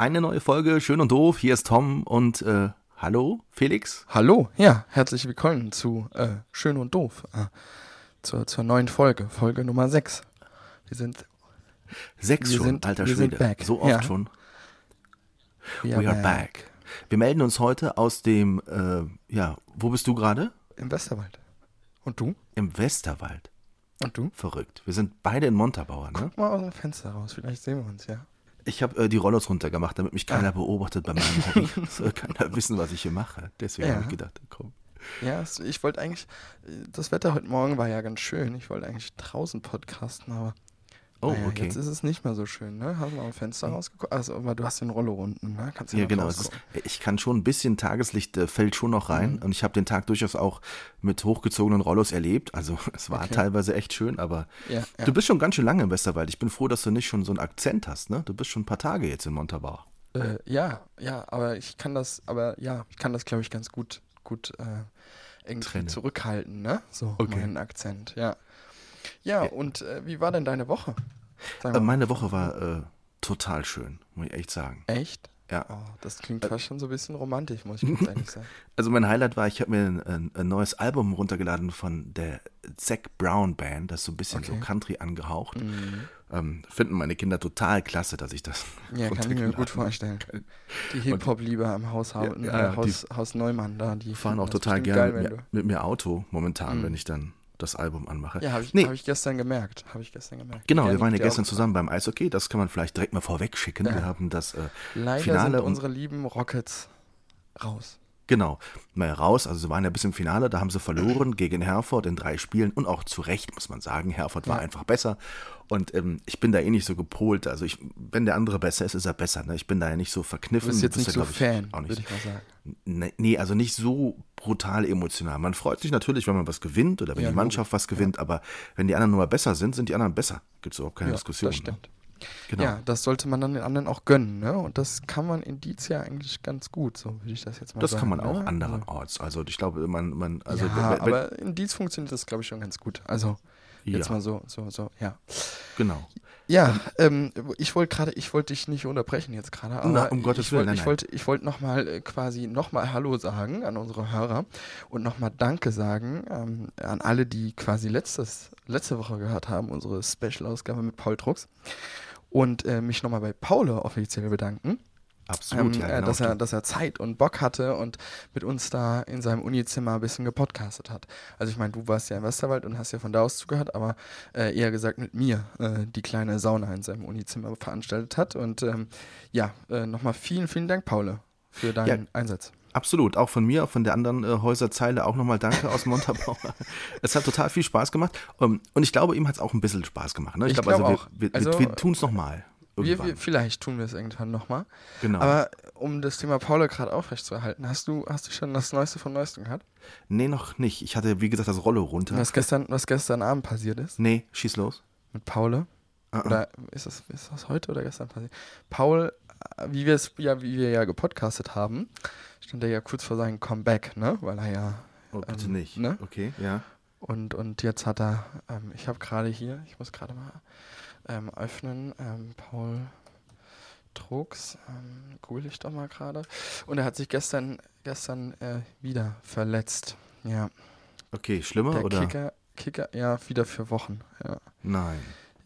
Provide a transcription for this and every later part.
Eine neue Folge, schön und doof. Hier ist Tom und äh, hallo, Felix. Hallo, ja, herzlich willkommen zu äh, Schön und Doof, äh, zur, zur neuen Folge, Folge Nummer 6. Wir sind Sechs Wir schon, sind- alter Schwede. back. So oft Ja. schon. we We are back. Wir melden uns heute aus dem, äh, ja, wo bist du gerade? im Westerwald. Und du? Im Westerwald. Und du? Verrückt. Wir sind beide in Montabaur, ne? Guck mal aus dem Fenster raus, vielleicht sehen wir uns, ja. Ich habe äh, die Rollos runtergemacht, damit mich Ah. keiner beobachtet bei meinem Hobby. Soll keiner wissen, was ich hier mache. Deswegen Ja. habe ich gedacht, komm. Ja, ich wollte eigentlich, äh, das Wetter heute Morgen war ja ganz schön. Ich wollte eigentlich draußen podcasten, aber Oh, naja, okay. jetzt ist es nicht mehr so schön, ne? Hast du mal am Fenster rausgeguckt? Also, aber du hast den Rollo unten, ne? Kannst du Ja, genau. Ist, ich kann schon ein bisschen Tageslicht äh, fällt schon noch rein Mhm. und ich habe den Tag durchaus auch mit hochgezogenen Rollos erlebt. Also es war Okay. teilweise echt schön, aber Ja, ja. du bist schon ganz schön lange im Westerwald. Ich bin froh, dass du nicht schon so einen Akzent hast, ne? Du bist schon ein paar Tage jetzt in Montabaur. Äh, ja, ja, aber ich kann das, aber ja, ich kann das, glaube ich, ganz gut, gut äh, irgendwie Trennen. zurückhalten, ne? So, Okay. meinen Akzent, ja. Ja, Ja. und äh, wie war denn deine Woche? Äh, meine Woche war äh, total schön, muss ich echt sagen. Echt? Ja. Oh, das klingt fast schon so ein bisschen romantisch, muss ich ganz ehrlich sagen. Also mein Highlight war, ich habe mir ein, ein, neues Album runtergeladen von der Zac Brown Band, das ist so ein bisschen so Okay. Country angehaucht. Mhm. Ähm, finden meine Kinder total klasse, dass ich das Ja, kann ich mir gut vorstellen. Die Hip-Hop-Lieber im Haus, Ja, ja, ja, äh, Haus, Haus Neumann da, die fahren auch total gerne mit, mit mir Auto momentan, Mhm. wenn ich dann das Album anmache. Ja, habe ich, nee, hab ich gestern gemerkt. Habe ich gestern gemerkt. genau, Ja, wir waren ja gestern zusammen beim Eishockey, das kann man vielleicht direkt mal vorweg schicken. Ja. Wir haben das äh, Leider Finale sind unsere lieben Rockets raus. Genau, mal raus. Also sie waren ja bis im Finale, da haben sie verloren gegen Herford in drei Spielen und auch zu Recht, muss man sagen. Herford war Ja. einfach besser. Und ähm, ich bin da eh nicht so gepolt. Also ich, wenn der andere besser ist, ist er besser. Ne? Ich bin da ja nicht so Du verkniffen. bist jetzt Das nicht ja, so glaub Fan, auch würde ich mal sagen. Nee, nee, also nicht so brutal emotional. Man freut sich natürlich, wenn man was gewinnt oder wenn Ja, die Mannschaft was gewinnt, aber wenn die anderen nur mal besser sind, sind die anderen besser. Gibt es überhaupt keine ja, Diskussion. Das stimmt. Ne? Genau. Ja, das sollte man dann den anderen auch gönnen, ne? Und das kann man in Dietz ja eigentlich ganz gut, so würde ich das jetzt mal Das sagen. kann man auch ne? andererorts. Also ich glaube, man, man, also ja, wenn- wenn- aber in Dietz funktioniert das, glaube ich, schon ganz gut. Also jetzt ja, mal so, so, so, ja. genau. Ja, ähm, ich wollte gerade, ich wollte dich nicht unterbrechen jetzt gerade, aber Na, um Gottes ich Willen, wollte, nein, ich wollte, ich wollte nochmal äh, quasi nochmal Hallo sagen an unsere Hörer und nochmal Danke sagen ähm, an alle, die quasi letztes, letzte Woche gehört haben, unsere Special-Ausgabe mit Paul Drucks und äh, mich nochmal bei Paul offiziell bedanken. Absolut, ähm, ja, äh, genau. dass, er, dass er Zeit und Bock hatte und mit uns da in seinem Unizimmer ein bisschen gepodcastet hat. Also ich meine, du warst ja im Westerwald und hast ja von da aus zugehört, aber äh, eher gesagt mit mir äh, die kleine Sauna in seinem Unizimmer veranstaltet hat. Und ähm, ja, äh, nochmal vielen, vielen Dank, Paul, für deinen Ja. Einsatz. Absolut, auch von mir, auch von der anderen äh, Häuserzeile auch nochmal Danke aus Montabaur. es hat total viel Spaß gemacht um, und ich glaube, ihm hat es auch ein bisschen Spaß gemacht. Ne? Ich glaube, glaube also, auch. wir, wir, Also, wir, tun es nochmal. Wir, wir, vielleicht tun wir es irgendwann nochmal. genau. Aber um das Thema Paul gerade aufrechtzuerhalten, hast du, hast du schon das Neueste von Neuestem gehabt? nee, noch nicht. Ich hatte, wie gesagt, das Rollo runter. Was, gestern, was gestern Abend passiert ist? Nee, schieß los. mit Paul. Ah, ah. Oder ist das, ist das heute oder gestern passiert? Paul, äh, wie wir es ja, wie wir ja gepodcastet haben, stand er ja kurz vor seinem Comeback, ne? Weil er ja Oh, bitte ähm, nicht. ne? Okay, ja. und, und jetzt hat er, ähm, ich habe gerade hier, ich muss gerade mal ähm, öffnen, ähm, Paul Trux, ähm, google ich doch mal gerade. Und er hat sich gestern, gestern äh, wieder verletzt. Ja. Okay, schlimmer Der oder? Kicker, Kicker, ja, wieder für Wochen. Ja, Nein.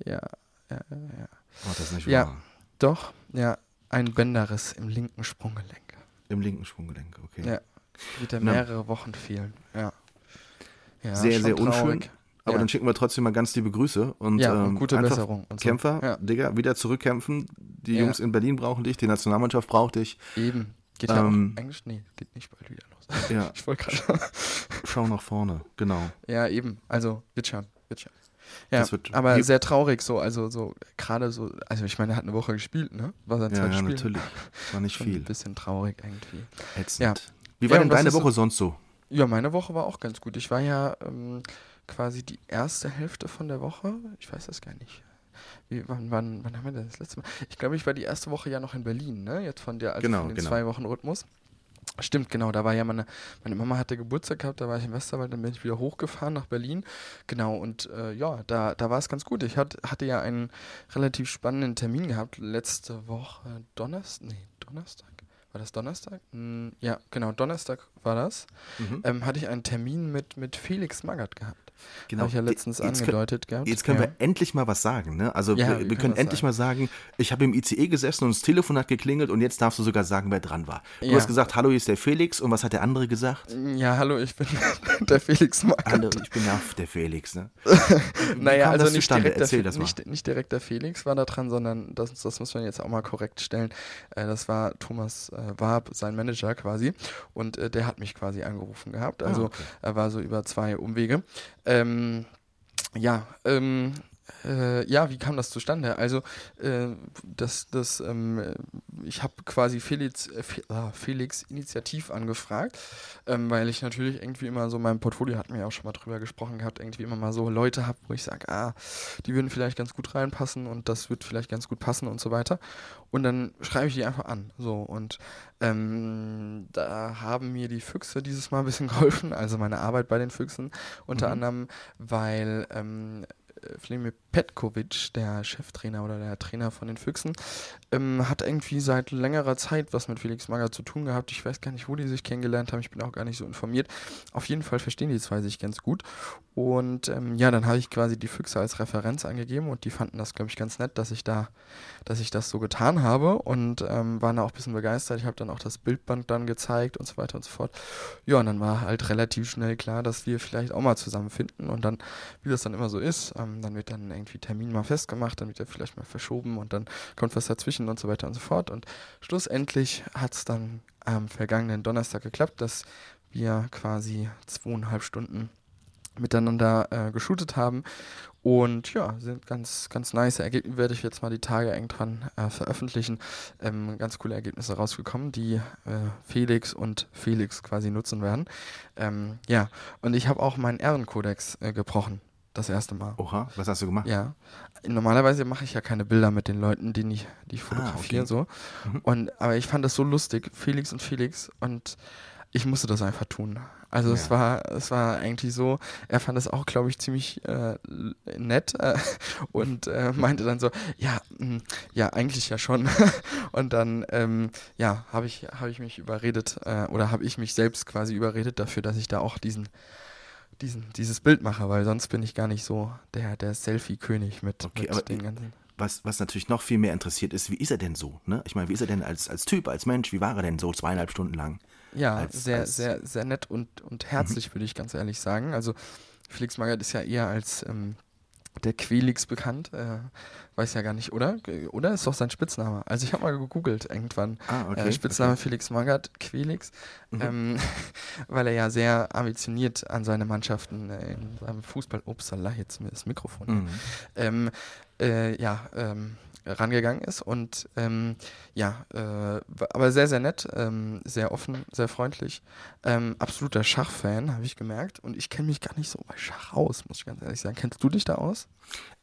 ja, ja, ja. ja. Oh, das ist nicht Ja. wahr. Doch, ja, ein Bänderriss im linken Sprunggelenk. Im linken Sprunggelenk, okay. Ja. Wird er Na. mehrere Wochen fehlen. Ja. ja Sehr, sehr unschön. traurig. Aber ja. dann schicken wir trotzdem mal ganz liebe Grüße und, ja, ähm, und gute einfach Besserung. Und so. Kämpfer, Ja, Digga, wieder zurückkämpfen. Die. Jungs in Berlin brauchen dich, die Nationalmannschaft braucht dich. eben. Geht ja Ähm, auch eigentlich, nee, geht nicht bald wieder los. Ja, Ich wollte gerade schau nach vorne, genau. Ja, eben. Also, wird schon, wird schon. Ja, Das wird- aber sehr traurig so, also so gerade so, also ich meine, er hat eine Woche gespielt, ne? War sein Ja, zweites ja Spiel. natürlich. War nicht Schon viel. ein bisschen traurig irgendwie. Ätzend. Ja. Wie war Ja, denn deine ist so- Woche sonst so? Ja, meine Woche war auch ganz gut. Ich war ja ähm, quasi die erste Hälfte von der Woche. Ich weiß das gar nicht. Wie, wann, wann, wann haben wir das, das letzte Mal? Ich glaube, ich war die erste Woche ja noch in Berlin, ne? Jetzt von der, also Genau, von den genau. zwei Wochen Rhythmus. Stimmt, genau. Da war ja meine, meine Mama hatte Geburtstag gehabt, da war ich im Westerwald, dann bin ich wieder hochgefahren nach Berlin. Genau, und äh, ja, da, da war es ganz gut. Ich hat, hatte ja einen relativ spannenden Termin gehabt letzte Woche Donnerstag. Nee, Donnerstag? War das Donnerstag? Hm, ja, genau, Donnerstag war das. Mhm. Ähm, hatte ich einen Termin mit, mit Felix Magath gehabt. Habe ich ja letztens Genau. jetzt angedeutet gehabt. Jetzt können ja. wir endlich mal was sagen, ne? Also Ja, wir, wir können können endlich sagen. mal sagen, ich habe im ICE gesessen und das Telefon hat geklingelt und jetzt darfst du sogar sagen, wer dran war. Du Ja. hast gesagt, hallo, hier ist der Felix und was hat der andere gesagt? Ja, hallo, ich bin der Felix Magath. Hallo, ich bin ja der Felix, ne? Naja, also nicht direkt, der, Erzähl Fe- das mal. nicht, nicht direkt der Felix war da dran, sondern das, das muss man jetzt auch mal korrekt stellen. Äh, das war Thomas äh, Warb, sein Manager quasi. Und äh, der hat mich quasi angerufen gehabt. Also Ah, okay. er war so über zwei Umwege. Ähm, ja, ähm, äh, ja, wie kam das zustande? Also, äh, das, das, ähm, äh, ich habe quasi Felix, äh, ah, Felix Initiativ angefragt, ähm, weil ich natürlich irgendwie immer so mein Portfolio, hatten wir ja auch schon mal drüber gesprochen gehabt, irgendwie immer mal so Leute habe, wo ich sage, ah, die würden vielleicht ganz gut reinpassen und das wird vielleicht ganz gut passen und so weiter. Und dann schreibe ich die einfach an. So, und ähm, da haben mir die Füchse dieses Mal ein bisschen geholfen, also meine Arbeit bei den Füchsen, unter Mhm. anderem, weil Vladimir Petkovic, der Cheftrainer oder der Trainer von den Füchsen, ähm, hat irgendwie seit längerer Zeit was mit Felix Magath zu tun gehabt. Ich weiß gar nicht, wo die sich kennengelernt haben. Ich bin auch gar nicht so informiert. Auf jeden Fall verstehen die zwei sich ganz gut. Und ähm, ja, dann habe ich quasi die Füchse als Referenz angegeben und die fanden das, glaube ich, ganz nett, dass ich da, dass ich das so getan habe und ähm, waren da auch ein bisschen begeistert. Ich habe dann auch das Bildband dann gezeigt und so weiter und so fort. Ja, und dann war halt relativ schnell klar, dass wir vielleicht auch mal zusammenfinden und dann, wie das dann immer so ist, ähm, dann wird dann irgendwie Termin mal festgemacht, dann wird er vielleicht mal verschoben und dann kommt was dazwischen und so weiter und so fort. Und schlussendlich hat es dann am vergangenen Donnerstag geklappt, dass wir quasi zweieinhalb Stunden miteinander äh, geshootet haben. Und ja, sind ganz, ganz nice Ergebnisse, werde ich jetzt mal die Tage eng dran äh, veröffentlichen. Ähm, ganz coole Ergebnisse rausgekommen, die äh, Felix und Felix quasi nutzen werden. Ähm, ja, und ich habe auch meinen Ehrenkodex äh, gebrochen. Das erste Mal. Oha, was hast du gemacht? Ja. Normalerweise mache ich ja keine Bilder mit den Leuten, die ich, die ich fotografiere, okay. so. Mhm. Und, aber ich fand das so lustig, Felix und Felix, und ich musste das einfach tun. Also es Ja. war, es war eigentlich so, er fand das auch, glaube ich, ziemlich äh, nett äh, und äh, meinte dann so, ja, mh, ja, eigentlich ja schon. und dann, ähm, ja, habe ich, habe ich mich überredet äh, oder habe ich mich selbst quasi überredet dafür, dass ich da auch diesen diesen, dieses Bild mache, weil sonst bin ich gar nicht so der, der Selfie-König mit, Okay, mit den ganzen. Was, was natürlich noch viel mehr interessiert ist, wie ist er denn so? Ne? Ich meine, wie ist er denn als, als Typ, als Mensch? Wie war er denn so zweieinhalb Stunden lang? Ja, als- sehr, als- sehr, sehr nett und, und herzlich, würde ich ganz ehrlich sagen. Also Felix Magath ist ja eher als ähm, der Quelix bekannt. Äh, weiß ja gar nicht, oder? Oder ist doch sein Spitzname. Also ich habe mal gegoogelt irgendwann. Ah, okay. äh, Spitzname okay. Felix Magath, Quelix, Mhm. ähm, weil er ja sehr ambitioniert an seine Mannschaften äh, in seinem Fußball, upsala, jetzt mir das Mikrofon, Mhm. ähm, äh, ja, ähm, rangegangen ist und ähm, ja, äh, aber sehr, sehr nett, ähm, sehr offen, sehr freundlich. Ähm, absoluter Schachfan, habe ich gemerkt. Und ich kenne mich gar nicht so bei Schach aus, muss ich ganz ehrlich sagen. Kennst du dich da aus?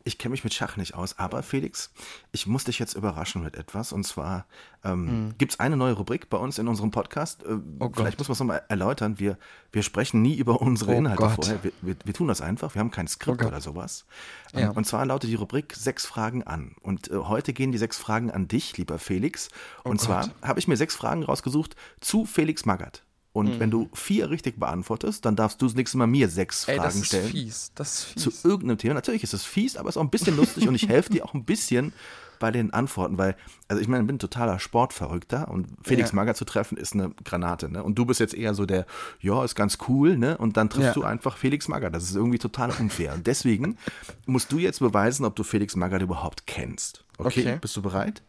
Ich kenne mich mit Schach nicht aus, aber Felix, ich muss dich jetzt überraschen mit etwas. Und zwar ähm, gibt es eine neue Rubrik bei uns in unserem Podcast. Äh. Oh vielleicht muss man es nochmal erläutern. Wir, wir sprechen nie über unsere Oh Inhalte Gott. vorher. Wir, wir, wir tun das einfach. Wir haben kein Skript Oh oder sowas. Ja. Ähm, und zwar lautet die Rubrik sechs Fragen an. Und äh, heute gehen die sechs Fragen an dich, lieber Felix. Und Oh zwar Gott. habe ich mir sechs Fragen rausgesucht zu Felix Magath. Und Mhm. wenn du vier richtig beantwortest, dann darfst du das nächste Mal mir sechs Ey, das Fragen ist stellen fies. Das ist zu fies. irgendeinem Thema. Natürlich ist es fies, aber es ist auch ein bisschen lustig und ich helfe dir auch ein bisschen bei den Antworten, weil, also ich meine, ich bin ein totaler Sportverrückter und Felix Ja. Magath zu treffen ist eine Granate, ne? Und du bist jetzt eher so der, ja, ist ganz cool, ne? Und dann triffst Ja. du einfach Felix Magath. Das ist irgendwie total unfair. Und deswegen musst du jetzt beweisen, ob du Felix Magath überhaupt kennst. Okay? Okay. Bist du bereit?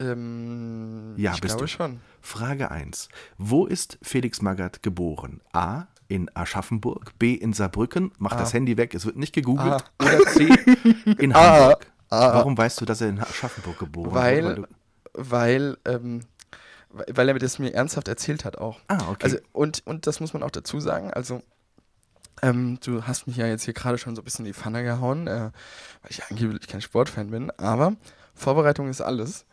Ähm, Ja, ich bist glaube du. schon. Frage 1. Wo ist Felix Magath geboren? A. in Aschaffenburg, B in Saarbrücken, mach Ah. das Handy weg, es wird nicht gegoogelt, Ah. oder C in. Hamburg. Ah. Warum weißt du, dass er in Aschaffenburg geboren Weil- wurde? du- Weil, ähm, weil weil er das mir ernsthaft erzählt hat auch. Ah, okay. Also, und, und das muss man auch dazu sagen, also, ähm, du hast mich ja jetzt hier gerade schon so ein bisschen in die Pfanne gehauen, äh, weil ich angeblich kein Sportfan bin, aber Vorbereitung ist alles.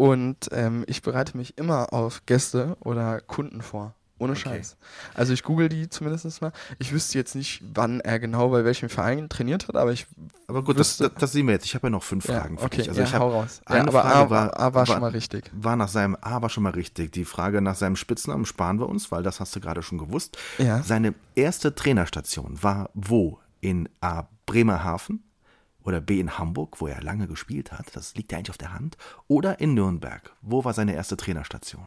Und ähm, ich bereite mich immer auf Gäste oder Kunden vor. Ohne Okay. Scheiß. Also ich google die zumindest mal. Ich wüsste jetzt nicht, wann er genau bei welchem Verein trainiert hat, aber ich aber gut, das, das, das sehen wir jetzt. Ich habe ja noch fünf ja, Fragen für okay, dich. Also ja, ich hau raus. Ja, eine aber Frage A, war- A war war- schon mal richtig. war nach seinem A war schon mal richtig. Die Frage nach seinem Spitznamen sparen wir uns, weil das hast du gerade schon gewusst. Ja. Seine erste Trainerstation war wo? In A. Bremerhaven oder B. in Hamburg, wo er lange gespielt hat. Das liegt ja eigentlich auf der Hand. Oder in Nürnberg. Wo war seine erste Trainerstation?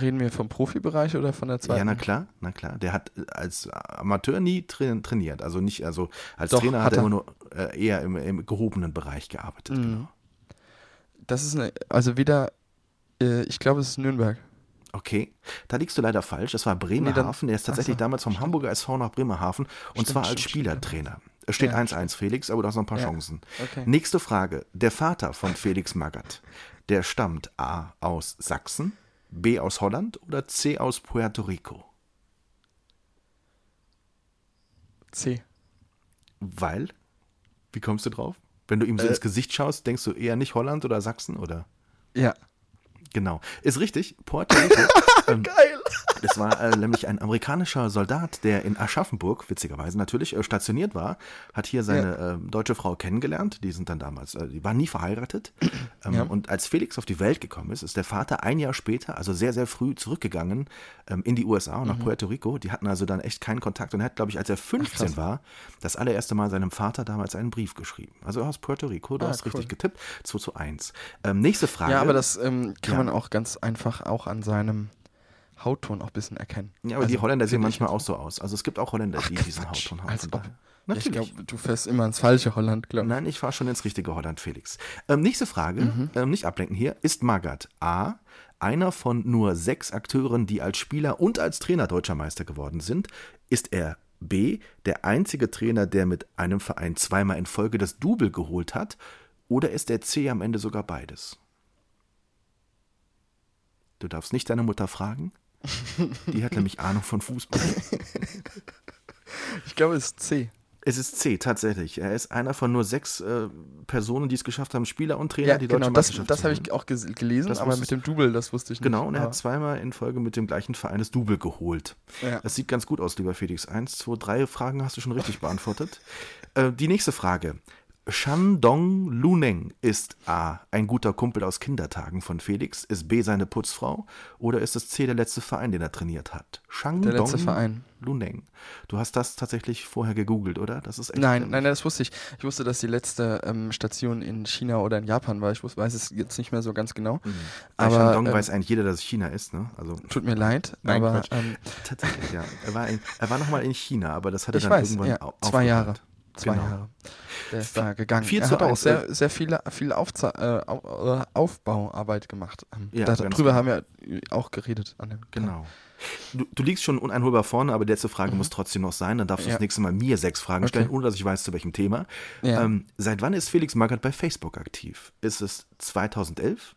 Reden wir vom Profibereich oder von der zweiten? Ja, na klar, na klar. Der hat äh, als Amateur nie tra trainiert. Also nicht, also als Doch, Trainer hat er er. immer nur äh, eher im, im gehobenen Bereich gearbeitet. Mhm. Genau. Das ist eine, also wieder, äh, ich glaube, es ist Nürnberg. Okay, da liegst du leider falsch. Das war Bremerhaven. der ist tatsächlich so, damals vom Hamburger SV nach Bremerhaven und Stimmt, zwar als stimmt, Spielertrainer. Es steht Ja, 1-1, Felix, aber du hast noch ein paar Ja, Chancen. okay. Nächste Frage. Der Vater von Felix Magath, der stammt A aus Sachsen, B aus Holland oder C aus Puerto Rico? C. Weil? Wie kommst du drauf? Wenn du ihm so Äh. ins Gesicht schaust, denkst du eher nicht Holland oder Sachsen oder? Ja. Genau. Ist richtig. Puerto Rico. ähm, Geil. Das war äh, nämlich ein amerikanischer Soldat, der in Aschaffenburg, witzigerweise natürlich, äh, stationiert war, hat hier seine äh, deutsche Frau kennengelernt. Die sind dann damals, äh, die waren nie verheiratet. Ähm, Ja. Und als Felix auf die Welt gekommen ist, ist der Vater ein Jahr später, also sehr, sehr früh zurückgegangen ähm, in die USA und nach Mhm. Puerto Rico. Die hatten also dann echt keinen Kontakt und er hat, glaube ich, als er 15 krass. war, das allererste Mal seinem Vater damals einen Brief geschrieben. Also aus Puerto Rico, du Ah, hast cool. richtig getippt, 2 zu 1. Ähm, nächste Frage. Ja, aber das ähm, kann Ja. man auch ganz einfach auch an seinem Hautton auch ein bisschen erkennen. Ja, aber Also, die Holländer sehen manchmal auch so aus. Also es gibt auch Holländer, Ach, die diesen Quatsch. Hautton haben. Als Von ob. daher- Ja, Ich Natürlich. glaube, du fährst immer ins falsche Holland, glaube ich. Nein, ich fahre schon ins richtige Holland, Felix. Ähm, nächste Frage, Mhm. ähm, nicht ablenken hier. Ist Magath A. einer von nur sechs Akteuren, die als Spieler und als Trainer deutscher Meister geworden sind? Ist er B. der einzige Trainer, der mit einem Verein zweimal in Folge das Double geholt hat? Oder ist er C. am Ende sogar beides? Du darfst nicht deine Mutter fragen. Die hat nämlich Ahnung von Fußball. Ich glaube, es ist C. Es ist C, tatsächlich. Er ist einer von nur sechs äh, Personen, die es geschafft haben, Spieler und Trainer, Ja, die deutsche genau, das, Meisterschaft das habe ich auch gelesen, Das aber mit dem Double, das wusste ich nicht. Genau, und er aber- hat zweimal in Folge mit dem gleichen Verein das Double geholt. Ja. Das sieht ganz gut aus, lieber Felix. Eins, zwei, drei Fragen hast du schon richtig beantwortet. Äh, die nächste Frage. Shandong Luneng ist A. ein guter Kumpel aus Kindertagen von Felix, ist B. seine Putzfrau oder ist es C. der letzte Verein, den er trainiert hat? Shandong Der letzte Verein. Luneng. Du hast das tatsächlich vorher gegoogelt, oder? Das ist echt Nein, nein, nein, das wusste ich. Ich wusste, dass die letzte ähm, Station in China oder in Japan war. Ich wus- weiß es jetzt nicht mehr so ganz genau. Bei Aber Shandong ähm, weiß eigentlich jeder, dass es China ist, ne? Also tut mir leid, Nein, aber ähm, tatsächlich, ja. Er war, in, er war nochmal in China, aber das hat er dann weiß, irgendwann ja, au- zwei Jahre. Zwei Genau. Jahre. Der ist da gegangen. 4 er hat auch 1, sehr, sehr viele, viel Aufza äh, äh, Aufbauarbeit gemacht. Ähm, Ja, darüber genau. haben wir auch geredet an dem Tag. Genau. Du, du liegst schon uneinholbar vorne, aber die letzte Frage muss trotzdem noch sein. Dann darfst du Mhm. Ja. das nächste Mal mir sechs Fragen Okay. stellen, ohne dass ich weiß, zu welchem Thema. Ja. Ähm, seit wann ist Felix Magath bei Facebook aktiv? Ist es 2011,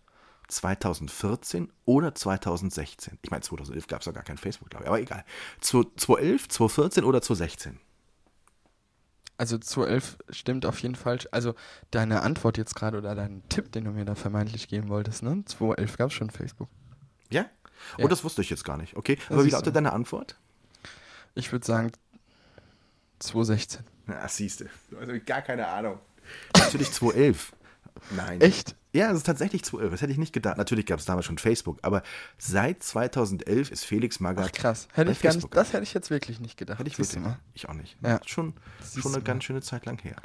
2014 oder 2016? Ich meine, 2011 gab es ja gar kein Facebook, glaube ich, aber egal. Zu- 2011, 2014 oder 2016? Also 211 stimmt auf jeden Fall. Also deine Antwort jetzt gerade oder dein Tipp, den du mir da vermeintlich geben wolltest, ne? 211 gab es schon Facebook. Ja? Ja. Oh, das wusste ich jetzt gar nicht. Okay, Das aber wie lautet deine Antwort? Ich würde sagen 216. Na, siehst du. Hast gar keine Ahnung. Natürlich 2011. Nein. Echt? Ja, es ist tatsächlich 2011. Das hätte ich nicht gedacht. Natürlich gab es damals schon Facebook, aber seit 2011 ist Felix Magath. Ach krass. Hätte bei ich gar nicht, Facebook das hätte ich jetzt wirklich nicht gedacht. Hätte ich Siehst du wirklich. mal. Ich auch nicht. Ja. Schon, Siehst schon eine mal. ganz schöne Zeit lang her.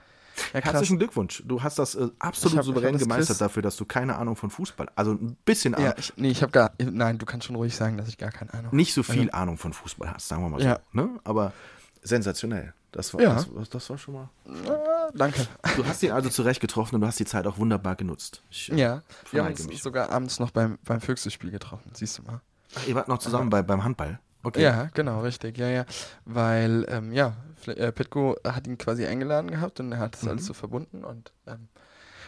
Ja. Herzlichen Glückwunsch. Du hast das äh, absolut hab- souverän das gemeistert Quiz- dafür, dass du keine Ahnung von Fußball, also ein bisschen, Ja, Ahnung, ich, nee, ich habe gar. Nein, du kannst schon ruhig sagen, dass ich gar keine Ahnung nicht so viel Ahnung von Fußball hast, sagen wir mal so. Ja. Ne? Aber sensationell. Das war, Ja. das, das, war schon mal. Ah, danke. Du hast ihn also zurecht getroffen und du hast die Zeit auch wunderbar genutzt. Ich, Ja, wir haben uns mich. sogar abends noch beim, beim Füchse-Spiel getroffen. Siehst du mal. Ach, ihr wart noch zusammen bei, beim Handball. Okay. Ja, genau, richtig, ja, ja. Weil, ähm, ja, äh, Petko hat ihn quasi eingeladen gehabt und er hat das alles so verbunden und ähm,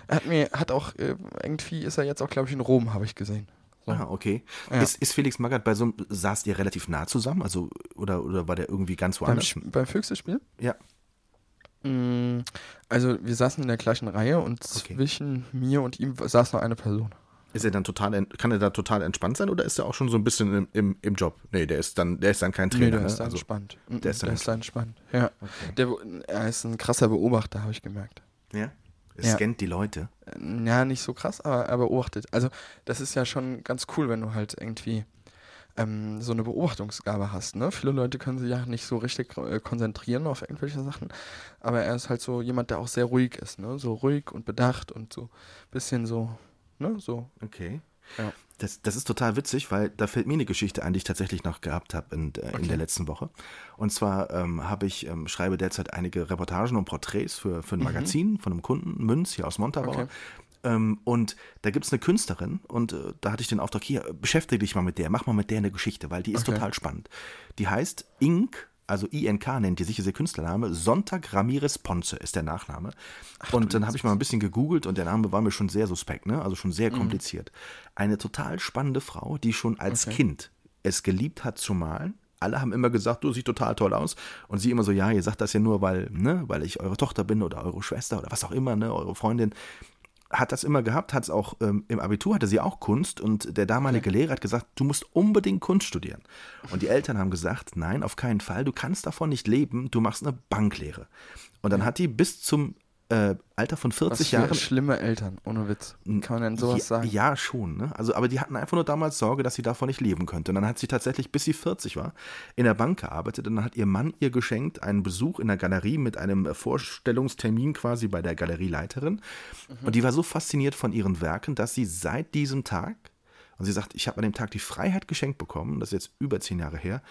er hat mir, hat auch, äh, irgendwie ist er jetzt auch, glaube ich, in Rom, habe ich gesehen. So. Ah, okay. Ja. Ist, ist Felix Magath bei so einem, saßt ihr relativ nah zusammen? Also, oder, oder war der irgendwie ganz Beim, woanders? Sch- beim Füchse-Spiel? Ja. Mm, Also, wir saßen in der gleichen Reihe und Okay. zwischen mir und ihm saß noch eine Person. Ist er dann total, kann er da total entspannt sein oder ist er auch schon so ein bisschen im, im, im Job? Nee, der ist dann, der ist dann kein Nee, Trainer. der ist ne? da also, entspannt. Der ist dann der ist entspannt. Ja. Der, be- er ist ein krasser Beobachter, habe ich gemerkt. ja? Er Ja. scannt die Leute. Äh, Ja, nicht so krass, aber er beobachtet. Also, das ist ja schon ganz cool, wenn du halt irgendwie ähm, so eine Beobachtungsgabe hast. Ne? Viele Leute können sich ja nicht so richtig äh, konzentrieren auf irgendwelche Sachen, aber er ist halt so jemand, der auch sehr ruhig ist. Ne? So ruhig und bedacht und so bisschen so, ne? So. Okay. Ja. Das, das ist total witzig, weil da fällt mir eine Geschichte ein, die ich tatsächlich noch gehabt habe in, äh, in Okay. der letzten Woche. Und zwar ähm, habe ich, ähm, schreibe derzeit einige Reportagen und Porträts für, für ein Magazin von einem Kunden, Münz, hier aus Montabaur. Okay. Ähm, und da gibt es eine Künstlerin und äh, da hatte ich den Auftrag, hier, beschäftige dich mal mit der, mach mal mit der eine Geschichte, weil die ist Okay. total spannend. Die heißt Ink, also INK nennt die sich, ist ihr Künstlername, Sonntag Ramirez Ponce ist der Nachname. und dann habe ich mal ein bisschen gegoogelt und der Name war mir schon sehr suspekt, ne? also schon sehr kompliziert. Eine total spannende Frau, die schon als Okay. Kind es geliebt hat zu malen. Alle haben immer gesagt, du siehst total toll aus. Und sie immer so, ja, ihr sagt das ja nur, weil, ne, weil ich eure Tochter bin oder eure Schwester oder was auch immer, ne, eure Freundin hat das immer gehabt, hat es auch ähm, im Abitur hatte sie auch Kunst und der damalige Lehrer hat gesagt, du musst unbedingt Kunst studieren. Und die Eltern haben gesagt, nein, auf keinen Fall, du kannst davon nicht leben, du machst eine Banklehre. Und dann hat die bis zum äh, Alter von Was 40 für Jahren schlimme Eltern, ohne Witz. Kann man denn sowas ja, sagen? Ja, schon. Ne? Also, aber die hatten einfach nur damals Sorge, dass sie davon nicht leben könnte. Und dann hat sie tatsächlich, bis sie 40 war, in der Bank gearbeitet. Und dann hat ihr Mann ihr geschenkt einen Besuch in der Galerie mit einem Vorstellungstermin quasi bei der Galerieleiterin. Und die war so fasziniert von ihren Werken, dass sie seit diesem Tag, und sie sagt, ich habe an dem Tag die Freiheit geschenkt bekommen, das ist jetzt über zehn Jahre her,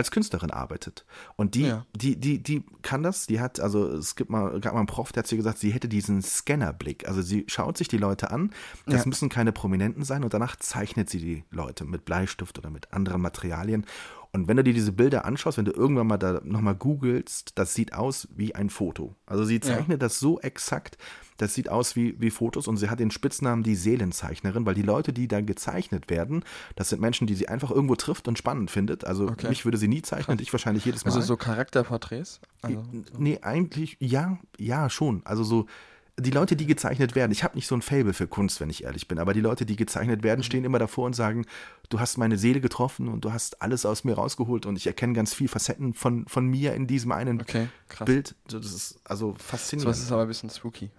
als Künstlerin arbeitet. Und die, Ja. die, die, die kann das, die hat, also es gibt mal, gab mal einen Prof, der hat sie gesagt, sie hätte diesen Scannerblick. Also sie schaut sich die Leute an, das Ja. müssen keine Prominenten sein und danach zeichnet sie die Leute mit Bleistift oder mit anderen Materialien. Und wenn du dir diese Bilder anschaust, wenn du irgendwann mal da nochmal googelst, das sieht aus wie ein Foto. Also sie zeichnet das so exakt, das sieht aus wie, wie Fotos und sie hat den Spitznamen die Seelenzeichnerin, weil die Leute, die da gezeichnet werden, das sind Menschen, die sie einfach irgendwo trifft und spannend findet. Also Okay. mich würde sie nie zeichnen, dich wahrscheinlich jedes Mal. Also so Charakterporträts? Also, Nee, eigentlich, ja, ja, schon. Also so, die Leute, die gezeichnet werden, ich habe nicht so ein Fable für Kunst, wenn ich ehrlich bin, aber die Leute, die gezeichnet werden, stehen immer davor und sagen, du hast meine Seele getroffen und du hast alles aus mir rausgeholt und ich erkenne ganz viel Facetten von, von mir in diesem einen okay, krass. Bild. Das ist also faszinierend. Sowas ist aber ein bisschen spooky.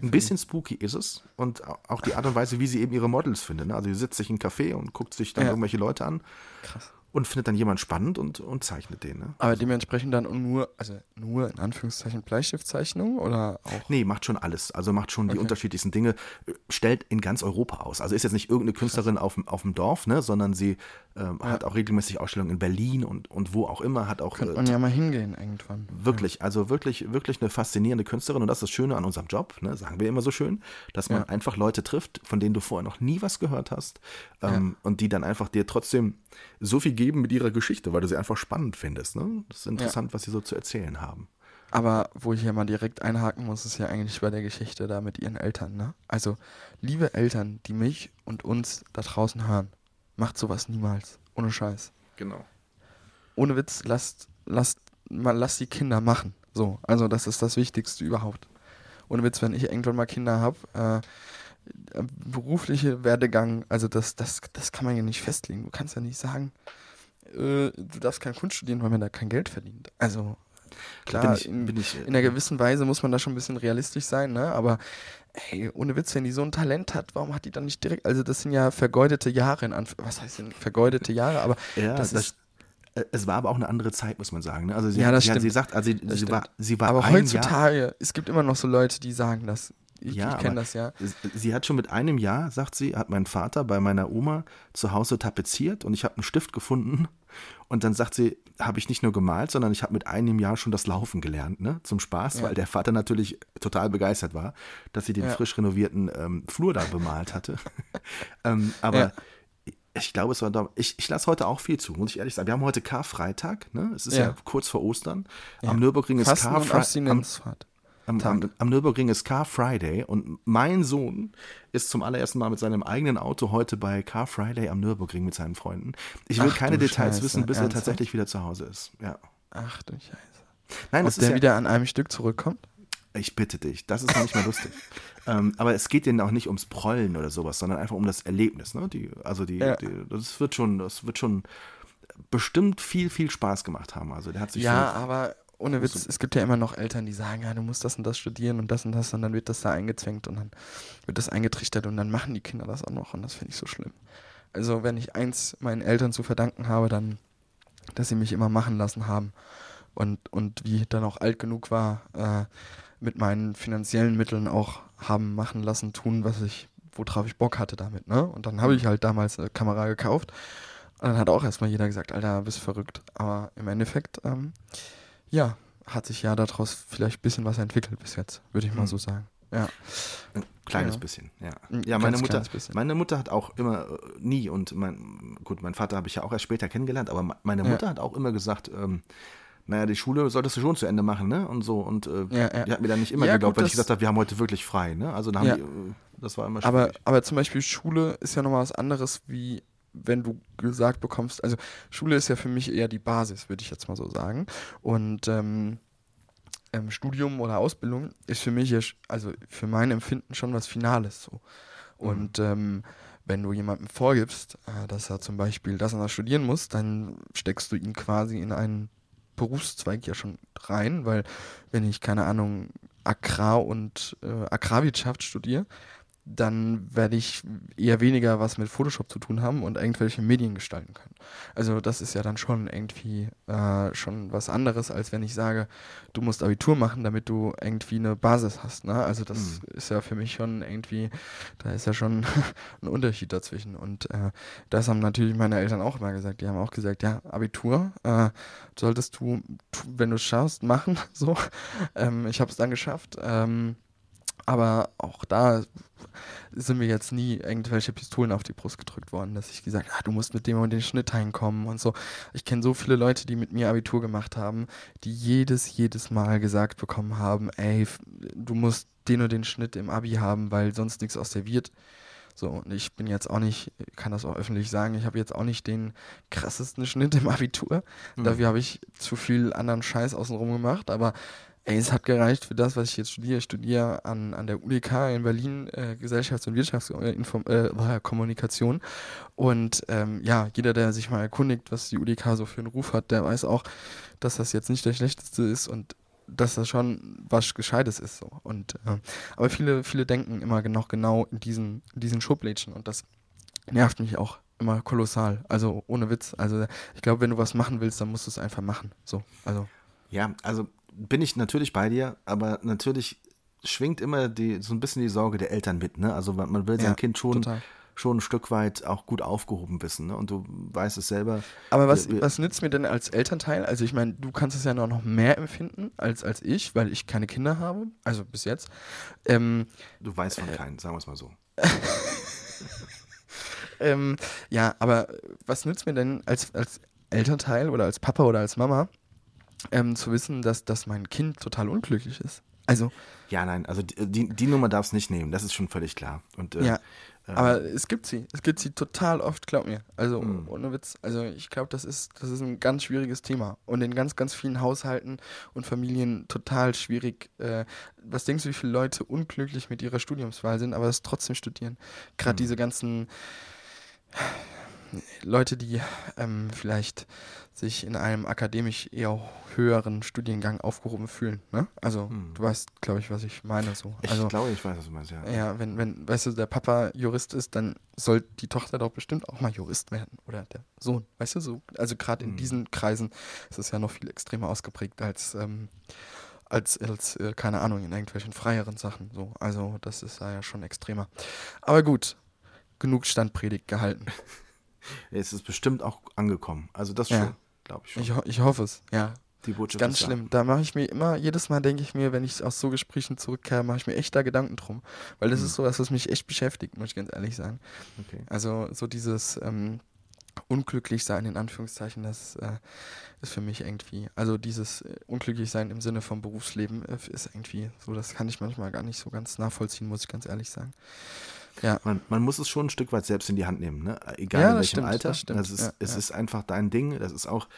Ein bisschen spooky ist es und auch die Art und Weise, wie sie eben ihre Models findet. ne? Also sie sitzt sich in einem Café und guckt sich dann Ja. irgendwelche Leute an Krass. Und findet dann jemand spannend und, und zeichnet den. Ne? Aber dementsprechend dann nur, also nur in Anführungszeichen Bleistiftzeichnung oder auch? Nee, macht schon alles. Also macht schon die Okay. unterschiedlichsten Dinge. äh, Stellt in ganz Europa aus. Also ist jetzt nicht irgendeine Künstlerin auf, dem- auf dem Dorf, ne, sondern sie ähm, hat auch regelmäßig Ausstellungen in Berlin und, und wo auch immer, hat auch Könnte äh, man ja mal hingehen irgendwann. Wirklich, also wirklich, wirklich eine faszinierende Künstlerin und das ist das Schöne an unserem Job, ne, sagen wir immer so schön, dass man Ja. einfach Leute trifft, von denen du vorher noch nie was gehört hast ähm, und die dann einfach dir trotzdem so viel geben mit ihrer Geschichte, weil du sie einfach spannend findest. Ne? Das ist interessant, was sie so zu erzählen haben. Aber wo ich hier mal direkt einhaken muss, ist ja eigentlich bei der Geschichte da mit ihren Eltern, ne? Also, liebe Eltern, die mich und uns da draußen hören, macht sowas niemals. Ohne Scheiß. Genau. Ohne Witz, lasst, lasst, mal, lasst die Kinder machen. So, also das ist das Wichtigste überhaupt. Ohne Witz, wenn ich irgendwann mal Kinder habe, äh, äh, berufliche Werdegang, also das, das, das kann man ja nicht festlegen. Du kannst ja nicht sagen, äh, du darfst kein Kunst studieren, weil man da kein Geld verdient. Also klar, bin ich, in, bin ich, in einer gewissen Weise muss man da schon ein bisschen realistisch sein, ne? Aber ey, ohne Witz, wenn die so ein Talent hat, warum hat die dann nicht direkt, also das sind ja vergeudete Jahre in Anf was heißt denn vergeudete Jahre, aber Ja, das, das, ist, äh, es war aber auch eine andere Zeit, muss man sagen. ne? Also sie, Ja, das sie, stimmt. sie sagt, also sie, sie war, sie war aber ein Jahr, heutzutage, es gibt immer noch so Leute, die sagen das. Ich, Ja, ich kenne das ja. Sie hat schon mit einem Jahr, sagt sie, hat mein Vater bei meiner Oma zu Hause tapeziert und ich habe einen Stift gefunden. Und dann sagt sie, habe ich nicht nur gemalt, sondern ich habe mit einem Jahr schon das Laufen gelernt, ne? Zum Spaß, Ja. weil der Vater natürlich total begeistert war, dass sie den Ja. frisch renovierten ähm, Flur da bemalt hatte. ähm, aber Ja. Ich glaube, es war da. Ich, ich lasse heute auch viel zu, muss ich ehrlich sagen. Wir haben heute Karfreitag, ne? Es ist ja, kurz vor Ostern. Am Nürburgring ist Fasten und Karfreitag. Am, am, am, Nürburgring ist Car Friday und mein Sohn ist zum allerersten Mal mit seinem eigenen Auto heute bei Car Friday am Nürburgring mit seinen Freunden. Ich will Ach keine Details Scheiße, wissen, bis er ernsthaft? tatsächlich wieder zu Hause ist. Ja. Ach du Scheiße. Nein, Ob das ist der ja, wieder an einem Stück zurückkommt? ich bitte dich, das ist noch nicht mehr lustig. ähm, aber es geht denen auch nicht ums Prollen oder sowas, sondern einfach um das Erlebnis. Ne? Die, also die, Ja. die, das wird schon, das wird schon bestimmt viel, viel Spaß gemacht haben. Also der hat sich Ja, aber ohne Witz, es gibt ja immer noch Eltern, die sagen, ja, du musst das und das studieren und das und das und dann wird das da eingezwängt und dann wird das eingetrichtert und dann machen die Kinder das auch noch und das finde ich so schlimm. Also wenn ich eins meinen Eltern zu verdanken habe, dann, dass sie mich immer machen lassen haben und, und wie ich dann auch alt genug war, äh, mit meinen finanziellen Mitteln auch haben machen lassen, tun, was ich, worauf ich Bock hatte damit, ne? Und dann habe ich halt damals eine Kamera gekauft und dann hat auch erstmal jeder gesagt, Alter, bist verrückt. Aber im Endeffekt, ähm, ja, hat sich ja daraus vielleicht ein bisschen was entwickelt bis jetzt, würde ich mal Hm. so sagen. Ja. Ein kleines Ja. bisschen, ja. Ja, meine Mutter, meine Mutter hat auch immer äh, nie und mein, gut, mein Vater habe ich ja auch erst später kennengelernt, aber me- meine Ja. Mutter hat auch immer gesagt, ähm, naja, die Schule solltest du schon zu Ende machen, ne? Und so. Und äh, Ja, ja. die hat mir dann nicht immer Ja, geglaubt, gut, weil ich gesagt habe, wir haben heute wirklich frei, ne? Also dann haben Ja. die, äh, das war immer Aber, schwierig. aber zum Beispiel Schule ist ja nochmal was anderes, wie wenn du gesagt bekommst, also Schule ist ja für mich eher die Basis, würde ich jetzt mal so sagen. Und ähm, ähm, Studium oder Ausbildung ist für mich, ja, also für mein Empfinden schon was Finales so. Und ähm, wenn du jemandem vorgibst, äh, dass er zum Beispiel das und das studieren muss, dann steckst du ihn quasi in einen Berufszweig ja schon rein, weil wenn ich, keine Ahnung, Agrar- und äh, Agrarwirtschaft studiere, dann werde ich eher weniger was mit Photoshop zu tun haben und irgendwelche Medien gestalten können. Also das ist ja dann schon irgendwie äh, schon was anderes, als wenn ich sage, du musst Abitur machen, damit du irgendwie eine Basis hast. Ne? Also das ist ja für mich schon irgendwie, da ist ja schon ein Unterschied dazwischen. Und äh, das haben natürlich meine Eltern auch immer gesagt. Die haben auch gesagt, ja, Abitur äh, solltest du, wenn du es schaffst, machen. So, ähm, ich habe es dann geschafft. Ähm, aber auch da sind mir jetzt nie irgendwelche Pistolen auf die Brust gedrückt worden, dass ich gesagt habe, ah, du musst mit dem und den Schnitt hinkommen und so. Ich kenne so viele Leute, die mit mir Abitur gemacht haben, die jedes, jedes Mal gesagt bekommen haben, ey, du musst den und den Schnitt im Abi haben, weil sonst nichts aus der wird. So, und ich bin jetzt auch nicht, kann das auch öffentlich sagen, ich habe jetzt auch nicht den krassesten Schnitt im Abitur. Dafür habe ich zu viel anderen Scheiß außenrum gemacht, aber ey, es hat gereicht für das, was ich jetzt studiere. Ich studiere an, an der UDK in Berlin äh, Gesellschafts- und Wirtschaftskommunikation. Äh, und ähm, ja, jeder, der sich mal erkundigt, was die UDK so für einen Ruf hat, der weiß auch, dass das jetzt nicht der schlechteste ist und dass das schon was Gescheites ist. So. Und, äh, aber viele, viele denken immer noch genau in diesen, in diesen Schublädchen und das nervt mich auch immer kolossal. Also ohne Witz. Also ich glaube, wenn du was machen willst, dann musst du es einfach machen. So, also. Ja, also bin ich natürlich bei dir, aber natürlich schwingt immer die, so ein bisschen die Sorge der Eltern mit, ne? Also man, will sein Ja, Kind schon, total. schon ein Stück weit auch gut aufgehoben wissen, ne? Und du weißt es selber. Aber was, Wir- was nützt mir denn als Elternteil? Also ich meine, du kannst es ja noch mehr empfinden als, als ich, weil ich keine Kinder habe, also bis jetzt. Ähm, Du weißt von keinen, sagen wir es mal so. ähm, ja, aber was nützt mir denn als, als Elternteil oder als Papa oder als Mama ähm, zu wissen, dass, dass mein Kind total unglücklich ist? Also, Ja, nein, also die, die, Nummer darfst nicht nehmen, das ist schon völlig klar. Und, äh, ja. ähm, Aber es gibt sie. Es gibt sie total oft, glaub mir. Also Mhm. ohne Witz. Also ich glaube, das ist, das ist ein ganz schwieriges Thema. Und in ganz, ganz vielen Haushalten und Familien total schwierig. Äh, was denkst du, wie viele Leute unglücklich mit ihrer Studiumswahl sind, aber es trotzdem studieren? Gerade Mhm. diese ganzen Leute, die ähm, vielleicht sich in einem akademisch eher höheren Studiengang aufgehoben fühlen. Ne? Also Mhm. du weißt, glaube ich, was ich meine. So. ich Also glaube, ich weiß, was du meinst, ja. ja, wenn, wenn, weißt du, der Papa Jurist ist, dann soll die Tochter doch bestimmt auch mal Jurist werden. Oder der Sohn, weißt du, so. Also gerade in Mhm. diesen Kreisen ist es ja noch viel extremer ausgeprägt als, ähm, als, als äh, keine Ahnung, in irgendwelchen freieren Sachen. So. Also das ist ja schon extremer. Aber gut, genug Standpredigt gehalten. Es ist bestimmt auch angekommen. Also das Ja. schon, glaube ich schon. Ich, ho ich hoffe es, ja. Die Botschaft Ganz ist da. schlimm. Da mache ich mir immer, jedes Mal denke ich mir, wenn ich aus so Gesprächen zurückkehre, mache ich mir echt da Gedanken drum. Weil das Mhm. ist sowas, was mich echt beschäftigt, muss ich ganz ehrlich sagen. Okay. Also so dieses ähm, unglücklich sein in Anführungszeichen, das äh, ist für mich irgendwie, also dieses äh, unglücklich sein im Sinne vom Berufsleben äh, ist irgendwie so, das kann ich manchmal gar nicht so ganz nachvollziehen, muss ich ganz ehrlich sagen. Ja, Man, man muss es schon ein Stück weit selbst in die Hand nehmen, ne? egal Ja, in das welchem stimmt, Alter. das stimmt, ist, ja, es ist einfach dein Ding. Das ist auch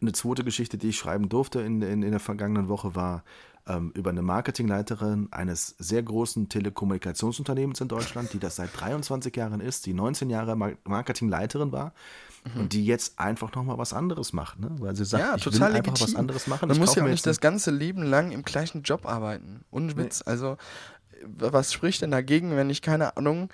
eine zweite Geschichte, die ich schreiben durfte in, in, in der vergangenen Woche, war ähm, über eine Marketingleiterin eines sehr großen Telekommunikationsunternehmens in Deutschland, die das seit 23 Jahren ist, die 19 Jahre Mar Marketingleiterin war und die jetzt einfach nochmal was anderes macht, ne? weil sie sagt, Mhm. ja ich total will einfach legitim. was anderes machen. Man Ich muss ja auch nicht das ganze Leben lang im gleichen Job arbeiten. Ohne Witz. Also, äh, was spricht denn dagegen, wenn ich, keine Ahnung,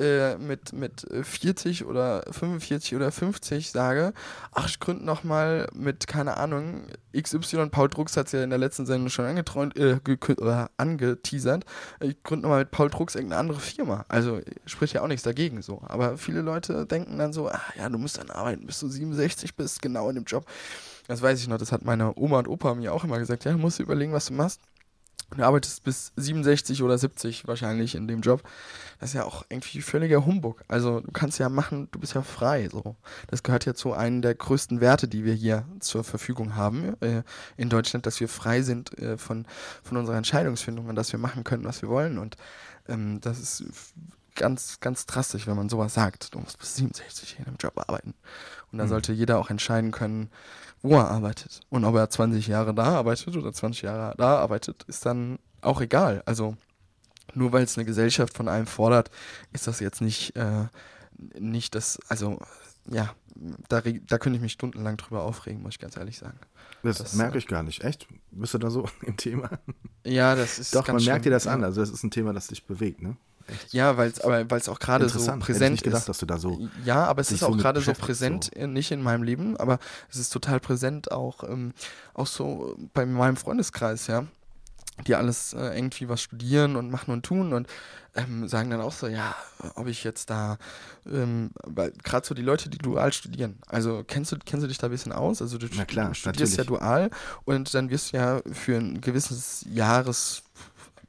äh, mit, mit äh, 40 oder 45 oder 50 sage, ach, ich gründe nochmal mit, keine Ahnung, XY, Paul Drucks hat es ja in der letzten Sendung schon angeträumt, äh, oder angeteasert, ich gründe nochmal mit Paul Drucks irgendeine andere Firma. Also spricht ja auch nichts dagegen so. Aber viele Leute denken dann so, ah ja, du musst dann arbeiten, bis du 67 bist, genau in dem Job. Das weiß ich noch, das hat meine Oma und Opa mir auch immer gesagt, ja, du musst überlegen, was du machst. Du arbeitest bis 67 oder 70 wahrscheinlich in dem Job. Das ist ja auch irgendwie völliger Humbug. Also du kannst ja machen, du bist ja frei. So. Das gehört ja zu einem der größten Werte, die wir hier zur Verfügung haben äh, in Deutschland, dass wir frei sind äh, von, von unserer Entscheidungsfindung und dass wir machen können, was wir wollen. Und ähm, das ist ganz, ganz drastisch, wenn man sowas sagt. Du musst bis 67 in einem Job arbeiten. Und da Mhm. sollte jeder auch entscheiden können, wo er arbeitet. Und ob er 20 Jahre da arbeitet oder 20 Jahre da arbeitet, ist dann auch egal. Also nur weil es eine Gesellschaft von einem fordert, ist das jetzt nicht, äh, nicht das, also ja, da, da könnte ich mich stundenlang drüber aufregen, muss ich ganz ehrlich sagen. Das, Das, merke äh, ich gar nicht. Echt? Bist du da so im Thema? Ja, das ist Doch, man ganz merkt dir schlimm, das an. Also das ist ein Thema, das dich bewegt, ne? Echt. Ja, weil es aber weil es auch gerade so präsent nicht gedacht, ist. dass du da so. Ja, aber es ist so auch gerade so präsent, äh, nicht in meinem Leben, aber es ist total präsent auch, ähm, auch so bei meinem Freundeskreis, ja. Die alles äh, irgendwie was studieren und machen und tun und ähm, sagen dann auch so, ja, ob ich jetzt da, ähm, weil gerade so die Leute, die dual studieren, also kennst du, kennst du dich da ein bisschen aus? Also du, Na klar, studierst ja natürlich. dual und dann wirst du ja für ein gewisses Jahres,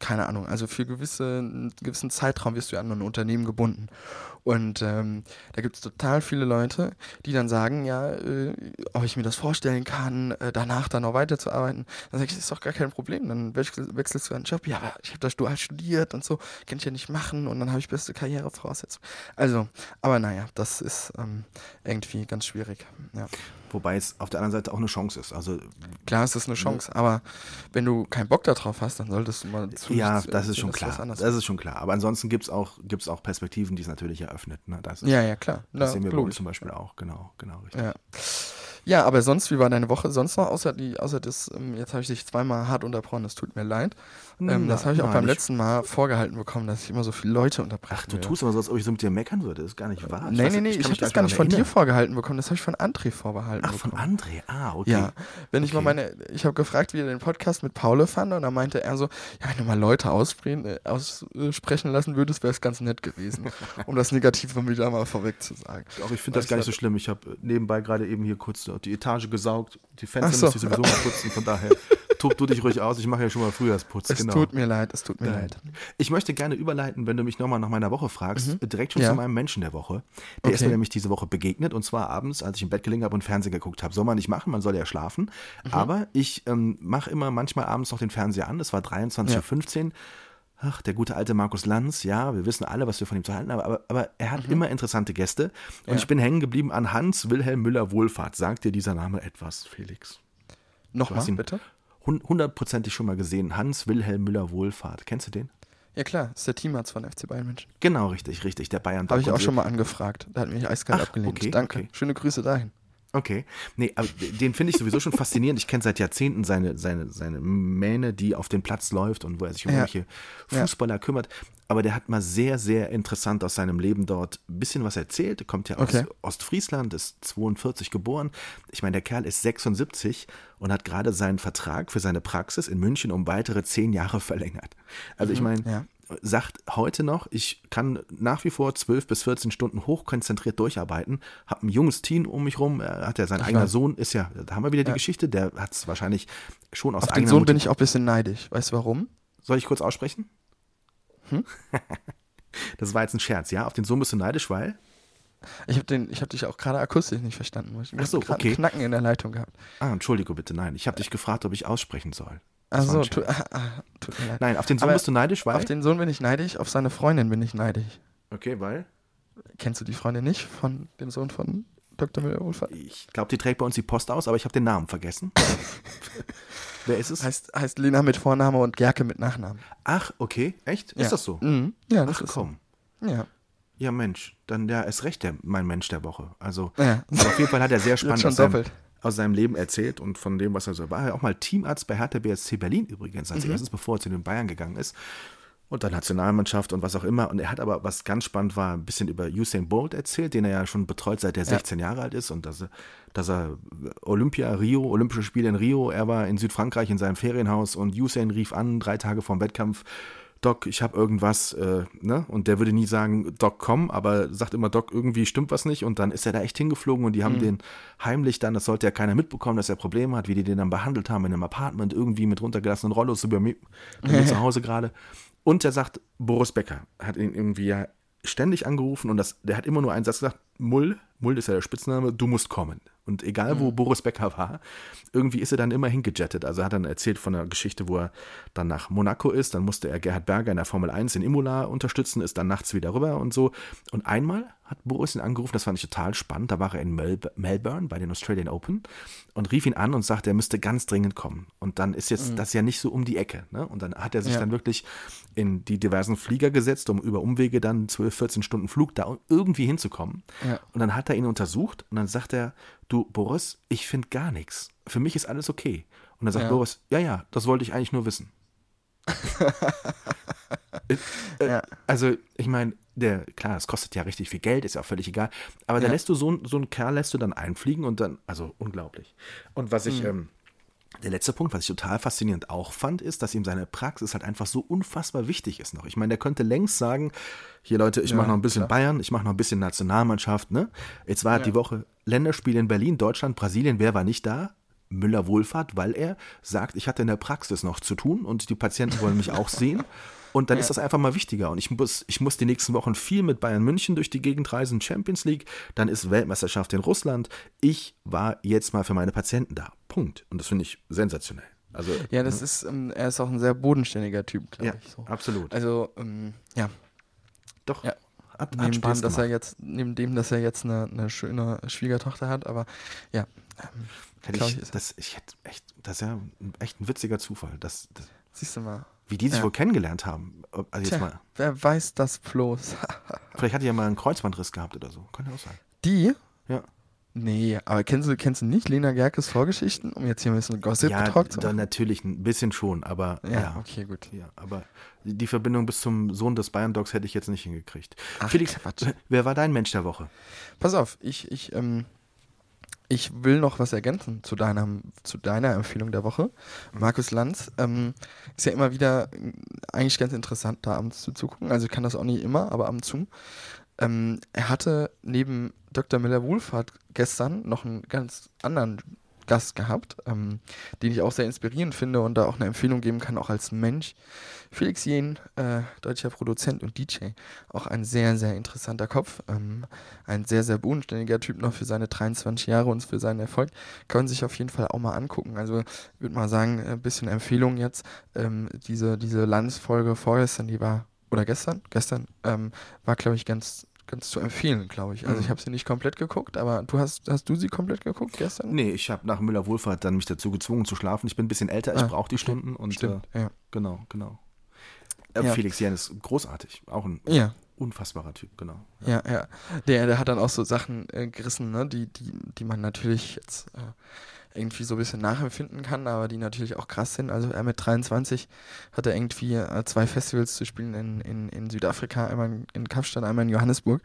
keine Ahnung, also für gewisse, einen gewissen Zeitraum wirst du an ein Unternehmen gebunden. Und ähm, da gibt es total viele Leute, die dann sagen, ja, äh, ob ich mir das vorstellen kann, äh, danach dann noch weiterzuarbeiten. Dann sage ich, das ist doch gar kein Problem. Dann wechsel, wechselst du einen Job. Ja, aber ich habe das dual studiert und so, kann ich ja nicht machen und dann habe ich beste Karrierevoraussetzungen. Also, aber naja, das ist ähm, irgendwie ganz schwierig. Ja. Wobei es auf der anderen Seite auch eine Chance ist. Also Klar, es ist eine Chance, aber wenn du keinen Bock darauf hast, dann solltest du mal zu. ja, das ist schon klar. Das ist schon klar. Aber ansonsten gibt es auch, gibt's auch Perspektiven, die es natürlich eröffnet. Ne? Das, ist, ja, ja, klar. das Na, sehen wir bei uns zum Beispiel auch. Genau, genau, richtig. Ja. Ja, aber sonst, wie war deine Woche sonst noch? Außer, die, außer das, ähm, jetzt habe ich dich zweimal hart unterbrochen, das tut mir leid. Ähm, das habe ich auch nein, beim ich- letzten Mal vorgehalten bekommen, dass ich immer so viele Leute unterbreche. Ach, du tust aber so, als ob ich so mit dir meckern würde. Das ist gar nicht wahr. Nee, weiß nee, nee, ich, kann habe das gar nicht von dir erinnern. vorgehalten bekommen, das habe ich von André vorbehalten Ach, von bekommen. André. Ah, okay. Ja, wenn ich mal Okay. meine, ich habe gefragt, wie er den Podcast mit Paul fand und dann meinte er so, ja, wenn du mal Leute aussprechen, äh, aussprechen lassen würdest, wäre es ganz nett gewesen, um das Negative wieder mal vorweg zu sagen. Auch ich finde das Weißt gar nicht so schlimm. Ich habe nebenbei gerade eben hier kurz die Etage gesaugt. Die Fenster so. müsste ich sowieso mal putzen. Von daher tob du dich ruhig aus. Ich mache ja schon mal Frühjahrsputz. Es genau. tut mir leid, es tut mir Ja. leid. Ich möchte gerne überleiten, wenn du mich nochmal nach meiner Woche fragst, direkt schon Mhm. Ja. zu meinem Menschen der Woche. Der ist Okay. mir nämlich diese Woche begegnet und zwar abends, als ich im Bett gelegen habe und Fernsehen geguckt habe. Soll man nicht machen, man soll ja schlafen. Mhm. Aber ich ähm, mache immer manchmal abends noch den Fernseher an. Es war 23.15 Uhr. Ach, der gute alte Markus Lanz, ja, wir wissen alle, was wir von ihm zu halten haben, aber, aber er hat immer interessante Gäste. Und Mhm. Ja. ich bin hängen geblieben an Hans Wilhelm Müller Wohlfahrt. Sagt dir dieser Name etwas, Felix? Nochmal, bitte? Hun- Hundertprozentig schon mal gesehen. Hans Wilhelm Müller Wohlfahrt. Kennst du den? Ja klar, ist der Teamarzt von FC Bayern München. Genau, richtig, richtig. Der Bayern. Habe ich auch schon mal angefragt. Da hat mich eiskalt Ach, abgelehnt. okay, Danke. okay. Schöne Grüße dahin. Okay. Nee, aber den finde ich sowieso schon faszinierend. Ich kenne seit Jahrzehnten seine, seine, seine Mähne, die auf den Platz läuft und wo er sich um Ja. irgendwelche Fußballer kümmert. Aber der hat mal sehr, sehr interessant aus seinem Leben dort ein bisschen was erzählt. Er kommt ja aus Okay. Ostfriesland, ist 42 geboren. Ich meine, der Kerl ist 76 und hat gerade seinen Vertrag für seine Praxis in München um weitere zehn Jahre verlängert. Also ich meine, ja. Sagt heute noch, ich kann nach wie vor 12 bis 14 Stunden hochkonzentriert durcharbeiten, habe ein junges Team um mich rum, er hat ja sein eigener. Sohn, ist ja, da haben wir wieder die Ja. Geschichte, der hat es wahrscheinlich schon aus Auf den eigener Sohn bin Motiv- ich auch ein bisschen neidisch. Weißt du warum? Soll ich kurz aussprechen? Hm? das war jetzt ein Scherz, ja? Auf den Sohn bist du neidisch, weil? Ich habe hab dich auch gerade akustisch nicht verstanden. Ich Ach so, okay. Knacken in der Leitung gehabt. Ah, entschuldige bitte, nein. Ich habe dich gefragt, ob ich aussprechen soll. Ach war ein so, tu, ah, ah, tut mir leid. Nein, auf den Sohn Aber bist du neidisch, weil? Auf den Sohn bin ich neidisch, auf seine Freundin bin ich neidisch. okay, weil? Kennst du die Freundin nicht von dem Sohn von Dr. Müller-Wohlfahrt? Ich glaube, die trägt bei uns die Post aus, aber ich habe den Namen vergessen. Wer ist es? Heißt, heißt Lena mit Vorname und Gerke mit Nachnamen. Ach, okay, echt? Ja. Ist das so? Mhm. Ja, das Ach ist komm. so. Ja. Ja, Mensch, dann der ist recht der, mein Mensch der Woche. Also, Ja. auf jeden Fall hat er sehr spannend schon doppelt. Aus seinem Leben erzählt und von dem, was er so war. Er auch mal Teamarzt bei Hertha BSC Berlin übrigens, als Mhm. erstes, bevor er zu den Bayern gegangen ist. Und dann Nationalmannschaft und was auch immer. Und er hat aber, was ganz spannend war, ein bisschen über Usain Bolt erzählt, den er ja schon betreut, seit er 16 Jahre alt ist. Und dass er, dass er Olympia, Rio, Olympische Spiele in Rio, er war in Südfrankreich in seinem Ferienhaus und Usain rief an, drei Tage vorm Wettkampf, Doc, ich habe irgendwas, äh, ne? Und der würde nie sagen, Doc, komm, aber sagt immer, Doc, irgendwie stimmt was nicht. Und dann ist er da echt hingeflogen und die haben den heimlich dann, das sollte ja keiner mitbekommen, dass er Probleme hat, wie die den dann behandelt haben in einem Apartment, irgendwie mit runtergelassenen Rollos, so bei mir, bei mir zu Hause gerade. Und er sagt, Boris Becker hat ihn irgendwie ja ständig angerufen und das, der hat immer nur einen Satz gesagt, Mull, Mull ist ja der Spitzname, du musst kommen. Und egal, wo Boris Becker war, irgendwie ist er dann immer hingejettet. Also er hat dann erzählt von einer Geschichte, wo er dann nach Monaco ist, dann musste er Gerhard Berger in der Formel 1 in Imola unterstützen, ist dann nachts wieder rüber und so. Und einmal hat Boris ihn angerufen, das fand ich total spannend, da war er in Mel Melbourne bei den Australian Open und rief ihn an und sagte, er müsste ganz dringend kommen. Und dann ist jetzt das ja nicht so um die Ecke. Ne? Und dann hat er sich Ja. dann wirklich in die diversen Flieger gesetzt, um über Umwege dann 12, 14 Stunden Flug da irgendwie hinzukommen. Ja. Und dann hat er ihn untersucht und dann sagt er, du Boris, ich finde gar nichts. Für mich ist alles okay. Und dann sagt Ja. Boris, ja, ja, das wollte ich eigentlich nur wissen. Äh, äh, Ja. Also, ich meine, der, klar, das kostet ja richtig viel Geld, ist ja auch völlig egal. Aber da Ja. lässt du so, einen- so einen Kerl lässt du dann einfliegen und dann, also unglaublich. Und was Mhm. ich, ähm, der letzte Punkt, was ich total faszinierend auch fand, ist, dass ihm seine Praxis halt einfach so unfassbar wichtig ist noch. Ich meine, der könnte längst sagen, hier Leute, ich Ja, mache noch ein bisschen klar. Bayern, ich mache noch ein bisschen Nationalmannschaft, ne? Jetzt war die Woche Länderspiel in Berlin, Deutschland, Brasilien, wer war nicht da? Müller Wohlfahrt, weil er sagt, ich hatte in der Praxis noch zu tun und die Patienten wollen mich auch sehen. Und dann ist das einfach mal wichtiger. Und ich muss, ich muss die nächsten Wochen viel mit Bayern München durch die Gegend reisen, Champions League, dann ist Weltmeisterschaft in Russland. Ich war jetzt mal für meine Patienten da. Punkt. Und das finde ich sensationell. Also, Ja, das ist, ähm, er ist auch ein sehr bodenständiger Typ, glaube ja, ich. So. absolut. Also, ähm, ja, Doch, ja. hat, hat neben Spaß dem, dass er jetzt, neben dem, dass er jetzt eine, eine schöne Schwiegertochter hat, aber ja, ähm, Hätte ich, ich, das, ich hätte echt, das ist ja echt ein witziger Zufall. Das, das, siehst du mal. Wie die sich Ja. wohl kennengelernt haben. Also jetzt Tja, mal, wer weiß das bloß? vielleicht hat die ja mal einen Kreuzbandriss gehabt oder so. Kann ja auch sein. Die? Ja. Nee, aber kennst du, kennst du nicht Lena Gerkes Vorgeschichten, um jetzt hier ein bisschen Gossip ja, zu machen? natürlich ein bisschen schon, aber Ja, ja. okay, gut. Ja, aber die die Verbindung bis zum Sohn des Bayern Dogs hätte ich jetzt nicht hingekriegt. Ach, Felix, Quatsch. wer war dein Mensch der Woche? Pass auf, ich, ich, ähm, ich will noch was ergänzen zu deiner, zu deiner Empfehlung der Woche. Markus Lanz ähm, ist ja immer wieder äh, eigentlich ganz interessant, da abends zuzugucken. Also ich kann das auch nicht immer, aber ab und zu. Ähm, er hatte neben Dr. Miller-Wohlfahrt gestern noch einen ganz anderen Gast gehabt, ähm, den ich auch sehr inspirierend finde und da auch eine Empfehlung geben kann, auch als Mensch. Felix Jen, äh, deutscher Produzent und DJ, auch ein sehr, sehr interessanter Kopf, ähm, ein sehr, sehr bodenständiger Typ noch für seine 23 Jahre und für seinen Erfolg. Kann man sich auf jeden Fall auch mal angucken. Also würde mal sagen, ein bisschen Empfehlung jetzt. Ähm, diese, diese Landsfolge vorgestern, die war, oder gestern, gestern, ähm, war, glaube ich, ganz ganz zu empfehlen, glaube ich. Also Mhm. ich habe sie nicht komplett geguckt, aber du hast, hast du sie komplett geguckt gestern? Nee, ich habe nach Müller Wohlfahrt dann mich dazu gezwungen zu schlafen. Ich bin ein bisschen älter, ich Ah, brauche die Stunden und Stimmt, Äh, ja. genau, genau. Äh, Ja. Felix Jan ist großartig, auch ein Ja, unfassbarer Typ, genau. ja, ja. Der, der hat dann auch so Sachen äh, gerissen, ne, die, die, die man natürlich jetzt äh, irgendwie so ein bisschen nachempfinden kann, aber die natürlich auch krass sind. Also er mit 23 hat er irgendwie äh, zwei Festivals zu spielen in, in, in Südafrika, einmal in- Kapstadt, einmal in Johannesburg.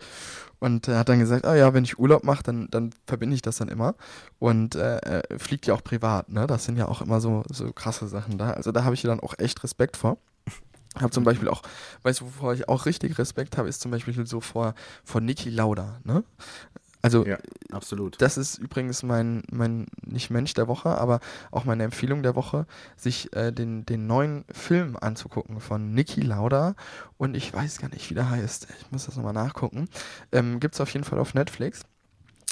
Und er hat dann gesagt, ah ja, wenn ich Urlaub mache, dann, dann verbinde ich das dann immer. Und äh, fliegt ja auch privat, ne? Das sind ja auch immer so, so krasse Sachen da. Also da habe ich dann auch echt Respekt vor. Ich habe zum Beispiel auch, weißt du, wovor ich auch richtig Respekt habe, ist zum Beispiel so vor, vor Niki Lauda, ne? Also Ja, absolut. das ist übrigens mein, mein, nicht Mensch der Woche, aber auch meine Empfehlung der Woche, sich äh, den, den neuen Film anzugucken von Niki Lauda und ich weiß gar nicht, wie der heißt. Ich muss das nochmal nachgucken. Ähm, Gibt es auf jeden Fall auf Netflix.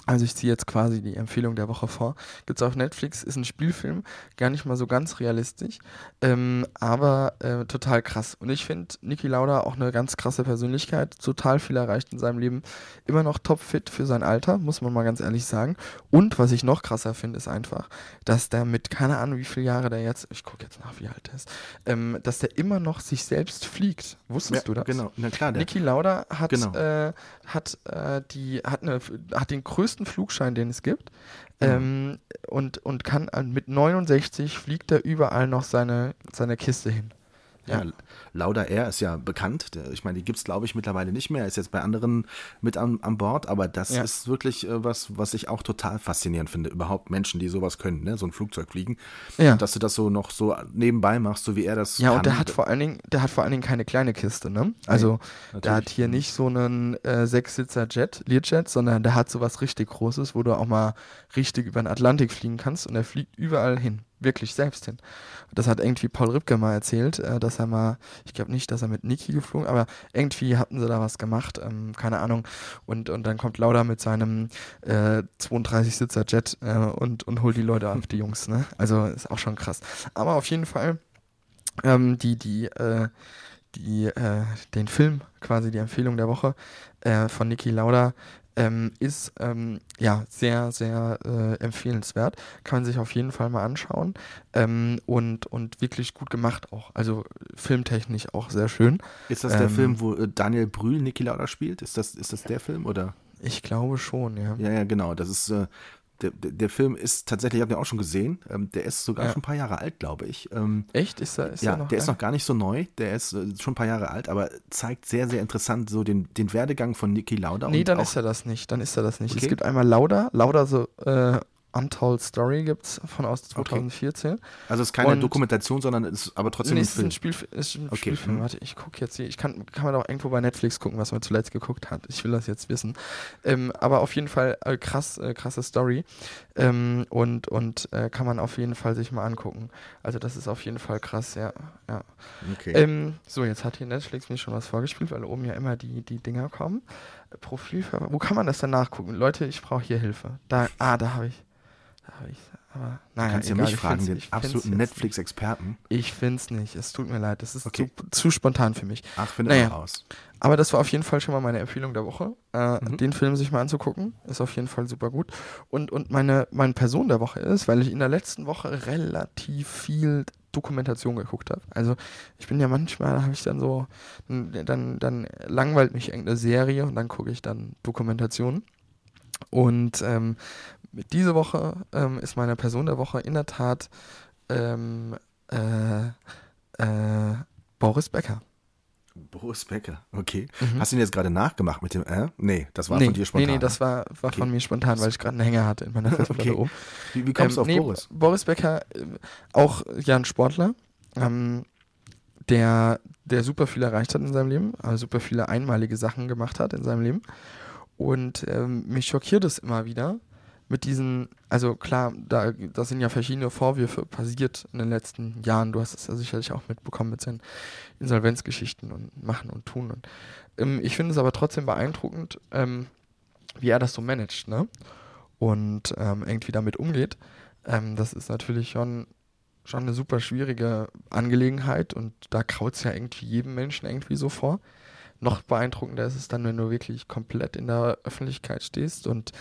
Also ich ziehe jetzt quasi die Empfehlung der Woche vor. Gibt es auf Netflix, ist ein Spielfilm, gar nicht mal so ganz realistisch, ähm, aber äh, total krass. Und ich finde Niki Lauda auch eine ganz krasse Persönlichkeit, total viel erreicht in seinem Leben, immer noch topfit für sein Alter, muss man mal ganz ehrlich sagen. Und was ich noch krasser finde, ist einfach, dass der mit, keine Ahnung wie viele Jahre der jetzt, ich gucke jetzt nach, wie alt er ist, ähm, dass der immer noch sich selbst fliegt. Wusstest du das? Genau, na klar, der, Niki Lauda hat, Genau. äh, hat, äh, die, hat, eine, hat den größten Flugschein, den es gibt. Mhm. Ähm, und, und kann äh, mit 69 fliegt er überall noch seine, seine Kiste hin. Ja, Ja. Lauda Air ist ja bekannt. Ich meine, die gibt es, glaube ich, mittlerweile nicht mehr. Ist jetzt bei anderen mit an, an Bord, aber das Ja. ist wirklich äh, was, was ich auch total faszinierend finde. Überhaupt Menschen, die sowas können, ne? so ein Flugzeug fliegen. Ja. Dass du das so noch so nebenbei machst, so wie er das Ja, kann. und der hat vor allen Dingen, der hat vor allen Dingen keine kleine Kiste, ne? Also der hat hier nicht so einen äh, Sechssitzer Jet, Learjet, sondern der hat sowas richtig Großes, wo du auch mal richtig über den Atlantik fliegen kannst und er fliegt überall hin, wirklich selbst hin. Das hat irgendwie Paul Ripke mal erzählt, äh, dass er mal, ich glaube nicht, dass er mit Niki geflogen, aber irgendwie hatten sie da was gemacht, ähm, keine Ahnung. Und, und dann kommt Lauda mit seinem äh, 32-Sitzer Jet äh, und, und holt die Leute ab, die Jungs, ne? Also ist auch schon krass. Aber auf jeden Fall ähm, die, die, äh, die, äh, den Film, quasi die Empfehlung der Woche äh, von Niki Lauda, ähm, ist ähm, ja sehr, sehr äh, empfehlenswert. Kann man sich auf jeden Fall mal anschauen. Ähm, und, und wirklich gut gemacht auch. Also filmtechnisch auch sehr schön. Ist das der ähm, Film, wo äh, Daniel Brühl Niki Lauda spielt? Ist das, ist das der Film oder? Ich glaube schon, ja. Ja, ja, genau. Das ist äh, der, der, Film ist tatsächlich, ich habe den auch schon gesehen. Ähm, der ist sogar Ja. schon ein paar Jahre alt, glaube ich. Ähm, Echt? Ist er, ist ja, er noch der ist da? noch gar nicht so neu. Der ist äh, schon ein paar Jahre alt, aber zeigt sehr, sehr interessant so den, den Werdegang von Niki Lauda. Nee, und dann ist er das nicht. Dann ist er das nicht. Okay. Es gibt einmal Lauda, Lauda so äh, Untold Story gibt's von aus 2014. Also es ist keine und- Dokumentation, sondern es ist aber trotzdem Nee, ein es ist Film. ein, Spiel, ist ein Okay, Spielfilm. mhm. Warte, ich gucke jetzt hier. Ich kann, kann man doch irgendwo bei Netflix gucken, was man zuletzt geguckt hat. Ich will das jetzt wissen. Ähm, aber auf jeden Fall äh, krass, äh, krasse Story. Ähm, und und äh, kann man auf jeden Fall sich mal angucken. Also das ist auf jeden Fall krass, ja. ja. Okay. Ähm, so, jetzt hat hier Netflix mir schon was vorgespielt, weil oben ja immer die, die Dinger kommen. Äh, Profil, wo kann man das denn nachgucken? Leute, ich brauche hier Hilfe. Da, ah, da habe ich. Da habe ich. Aber du naja, kannst egal, mich ich fragen, den absoluten Netflix-Experten. ich find's nicht. Es tut mir leid. Das ist Okay. zu, zu spontan für mich. Ach, finde Naja. raus. Aber das war auf jeden Fall schon mal meine Empfehlung der Woche. Äh, Mhm. Den Film sich mal anzugucken. Ist auf jeden Fall super gut. Und, und meine, meine Person der Woche ist, weil ich in der letzten Woche relativ viel Dokumentation geguckt habe. Also ich bin ja manchmal, habe ich dann so, dann, dann langweilt mich irgendeine Serie und dann gucke ich dann Dokumentationen. Und ähm, diese Woche ähm, ist meine Person der Woche in der Tat ähm, äh, äh, Boris Becker. Boris Becker, okay. Mhm. Hast du ihn jetzt gerade nachgemacht mit dem äh? Nee, das war nee, von dir spontan. Nee, nee, das war, war Okay. von mir spontan, weil ich gerade einen Hänger hatte in meiner Festplatte Okay. oben. wie, wie kommst du auf nee, Boris? Boris Becker, äh, auch ja ein Sportler, ähm, der, der super viel erreicht hat in seinem Leben, also super viele einmalige Sachen gemacht hat in seinem Leben. Und ähm, mich schockiert es immer wieder mit diesen, also klar, da, da sind ja verschiedene Vorwürfe passiert in den letzten Jahren. Du hast es ja sicherlich auch mitbekommen mit seinen Insolvenzgeschichten und Machen und Tun. Und, ähm, ich finde es aber trotzdem beeindruckend, ähm, wie er das so managt, ne? Und ähm, irgendwie damit umgeht. Ähm, das ist natürlich schon, schon eine super schwierige Angelegenheit und da kraut es ja irgendwie jedem Menschen irgendwie so vor. Noch beeindruckender ist es dann, wenn du wirklich komplett in der Öffentlichkeit stehst und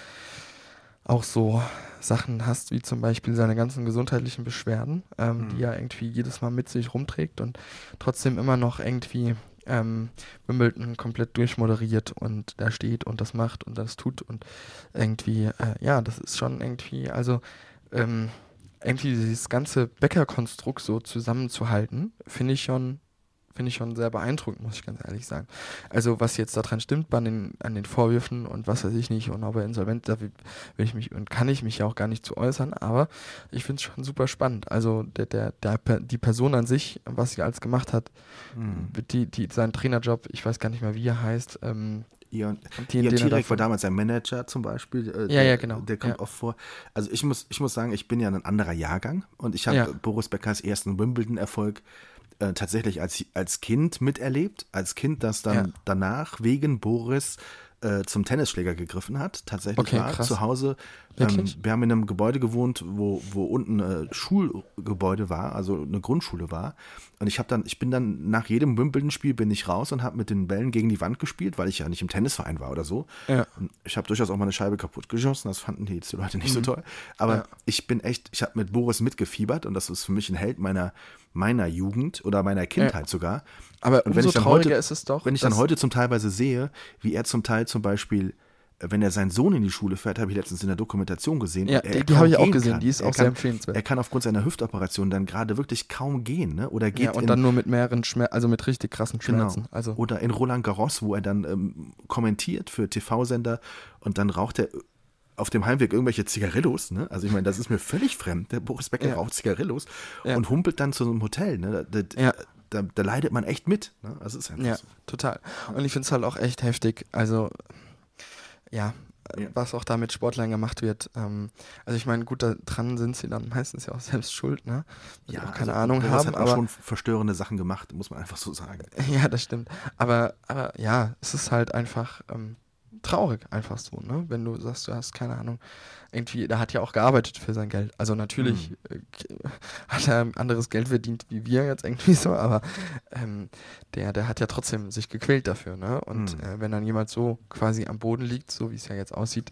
auch so Sachen hast, wie zum Beispiel seine ganzen gesundheitlichen Beschwerden, ähm, Mhm. die er irgendwie jedes Mal mit sich rumträgt und trotzdem immer noch irgendwie ähm, Wimbledon komplett durchmoderiert und da steht und das macht und das tut und irgendwie, äh, ja, das ist schon irgendwie, also ähm, irgendwie dieses ganze Bäckerkonstrukt so zusammenzuhalten, finde ich schon finde ich schon sehr beeindruckend, muss ich ganz ehrlich sagen. Also was jetzt daran stimmt bei den, an den Vorwürfen und was weiß ich nicht und ob er insolvent, da will ich mich und kann ich mich ja auch gar nicht zu äußern, aber ich finde es schon super spannend. Also der, der, der, die Person an sich, was sie alles gemacht hat, mhm. die, die, sein Trainerjob, ich weiß gar nicht mehr, wie er heißt, ähm, Ian, Ian Tirek war damals ein Manager zum Beispiel. Äh, ja, ja, genau. Der kommt ja. oft vor. Also ich muss, ich muss sagen, ich bin ja ein anderer Jahrgang und ich habe ja. Boris Beckers ersten Wimbledon-Erfolg äh, tatsächlich als, als Kind miterlebt. Als Kind, das dann ja. danach wegen Boris äh, zum Tennisschläger gegriffen hat. Tatsächlich okay, war krass. zu Hause. Ähm, wir haben in einem Gebäude gewohnt, wo, wo unten ein äh, Schulgebäude war, also eine Grundschule war. Und ich habe dann, ich bin dann nach jedem Wimbledon-Spiel bin ich raus und habe mit den Bällen gegen die Wand gespielt, weil ich ja nicht im Tennisverein war oder so. Ja. ich habe durchaus auch mal eine Scheibe kaputt geschossen. Das fanden die, die Leute nicht mhm. so toll. Aber ja. ich bin echt, ich habe mit Boris mitgefiebert und das ist für mich ein Held meiner meiner Jugend oder meiner Kindheit ja. sogar. Aber und wenn ich dann heute, ist es doch. Wenn ich dann heute zum Teilweise sehe, wie er zum Teil zum Beispiel wenn er seinen Sohn in die Schule fährt, habe ich letztens in der Dokumentation gesehen. Ja, die, die habe ich auch gesehen, kann. die ist er auch kann, sehr empfehlenswert. Er kann aufgrund seiner Hüftoperation dann gerade wirklich kaum gehen, ne? Oder geht ja, und in, dann nur mit mehreren Schmerzen, also mit richtig krassen genau. Schmerzen. Genau. Also. Oder in Roland Garros, wo er dann ähm, kommentiert für TV-Sender und dann raucht er auf dem Heimweg irgendwelche Zigarillos, ne? Also ich meine, das ist mir völlig fremd. Der Boris Becker ja. raucht Zigarillos ja. und humpelt dann zu so einem Hotel, ne? Da, da, ja. Da, da leidet man echt mit. Ne? Also ist ja, so. total. Und ich finde es halt auch echt heftig. Also ja, ja. was auch da mit Sportlern gemacht wird. Ähm, also ich meine, gut, daran sind sie dann meistens ja auch selbst schuld, ne? Weil ja, auch keine also, Ahnung haben. hat aber schon verstörende Sachen gemacht, muss man einfach so sagen. Ja, das stimmt. Aber, aber ja, es ist halt einfach ähm, traurig, einfach so, ne? Wenn du sagst, du hast keine Ahnung, irgendwie, der hat ja auch gearbeitet für sein Geld. Also natürlich mhm. äh, hat er anderes Geld verdient wie wir jetzt irgendwie so, aber ähm, der, der hat ja trotzdem sich gequält dafür, ne? Und mhm. äh, wenn dann jemand so quasi am Boden liegt, so wie es ja jetzt aussieht,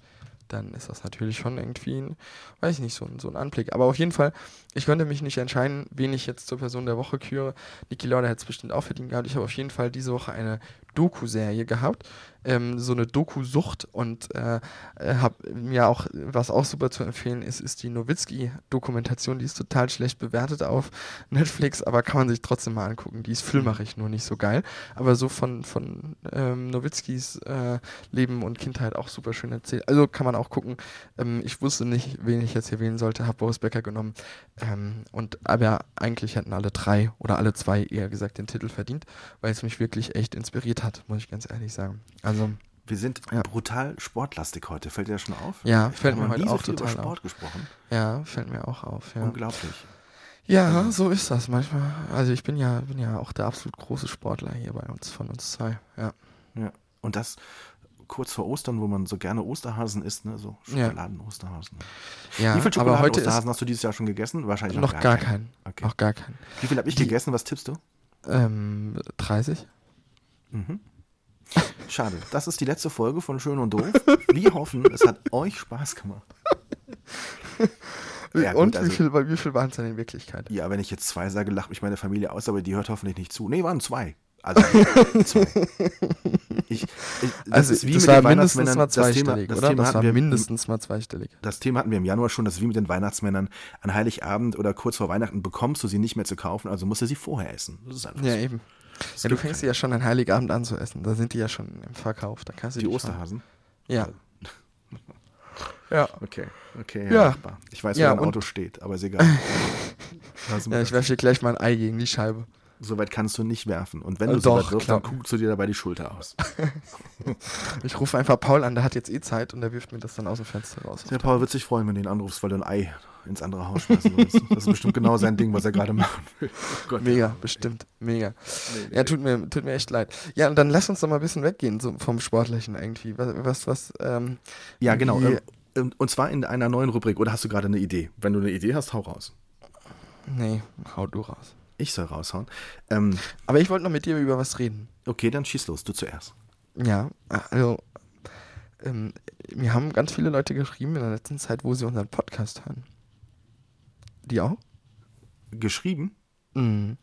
dann ist das natürlich schon irgendwie ein, weiß ich nicht, so ein, so ein Anblick. Aber auf jeden Fall, ich konnte mich nicht entscheiden, wen ich jetzt zur Person der Woche küre. Niki Lauda hätte es bestimmt auch verdient gehabt. Ich habe auf jeden Fall diese Woche eine Doku-Serie gehabt, ähm, so eine Doku-Sucht und äh, äh habe mir auch, was auch super zu empfehlen ist, ist die Nowitzki-Dokumentation, die ist total schlecht bewertet auf Netflix, aber kann man sich trotzdem mal angucken. Die ist filmerisch nur nicht so geil, aber so von, von ähm, Nowitzkis äh, Leben und Kindheit auch super schön erzählt. Also kann man auch gucken. Ähm, ich wusste nicht, wen ich jetzt hier wählen sollte, habe Boris Becker genommen ähm, und aber eigentlich hätten alle drei oder alle zwei eher gesagt den Titel verdient, weil es mich wirklich echt inspiriert hat, muss ich ganz ehrlich sagen. Also wir sind ja. brutal sportlastig heute. Fällt dir das schon auf? Ja, ich fällt mir heute auch so total über Sport auf. gesprochen. Ja, fällt mir auch auf. Ja. Unglaublich. Ja, also. so ist das manchmal. Also ich bin ja, bin ja auch der absolut große Sportler hier bei uns, von uns zwei. Ja. Ja. Und das kurz vor Ostern, wo man so gerne Osterhasen isst, ne? So Schokoladen-Osterhasen. Ja, Wie viel Schokoladen-Osterhasen hast du dieses Jahr schon gegessen? Wahrscheinlich noch, noch gar, gar keinen. keinen. Okay. Noch gar keinen. Wie viel habe ich Die, gegessen? Was tippst du? Ähm, 30. Mhm. Schade. Das ist die letzte Folge von Schön und Doof. Wir hoffen, es hat euch Spaß gemacht. Ja, und also, wie viel, wie viel waren es denn in Wirklichkeit? Ja, wenn ich jetzt zwei sage, lacht mich meine Familie aus, aber die hört hoffentlich nicht zu. Nee, waren zwei. Also, zwei. Ich, ich, das also, ist wie das mit war den mindestens mal zweistellig, das Thema, das oder? Thema das war wir, mindestens mal zweistellig. Das Thema hatten wir im Januar schon, das ist wie mit den Weihnachtsmännern. An Heiligabend oder kurz vor Weihnachten bekommst du sie nicht mehr zu kaufen, also musst du sie vorher essen. Das ist einfach ja, so. eben. Ja, du fängst sie ja schon an Heiligabend an zu essen. Da sind die ja schon im Verkauf. Da kannst du die Osterhasen? Ja. ja. Okay, okay. Ja. ja. Ich weiß, wo ja, ein Auto steht, aber ist egal. ja, ich werfe dir gleich mal ein Ei gegen die Scheibe. So weit kannst du nicht werfen. Und wenn du also so weit wirfst, dann guckst du dir dabei die Schulter aus. ich rufe einfach Paul an, der hat jetzt eh Zeit und der wirft mir das dann aus dem Fenster raus. Der Paul wird sich freuen, wenn du ihn anrufst, weil du ein Ei ins andere Haus schmeißen willst. Das ist bestimmt genau sein Ding, was er gerade machen will. Oh mega, bestimmt. Mega. Nee, nee. Ja, tut mir, tut mir echt leid. Ja, und dann lass uns doch mal ein bisschen weggehen so vom Sportlichen irgendwie. Was, was, was ähm, Ja, genau. Ähm, und zwar in einer neuen Rubrik. Oder hast du gerade eine Idee? Wenn du eine Idee hast, hau raus. Nee, hau du raus. Ich soll raushauen. Ähm, Aber ich wollte noch mit dir über was reden. Okay, dann schieß los, du zuerst. Ja, also ähm, mir haben ganz viele Leute geschrieben in der letzten Zeit, wo sie unseren Podcast hören. Die auch? Geschrieben? Mhm.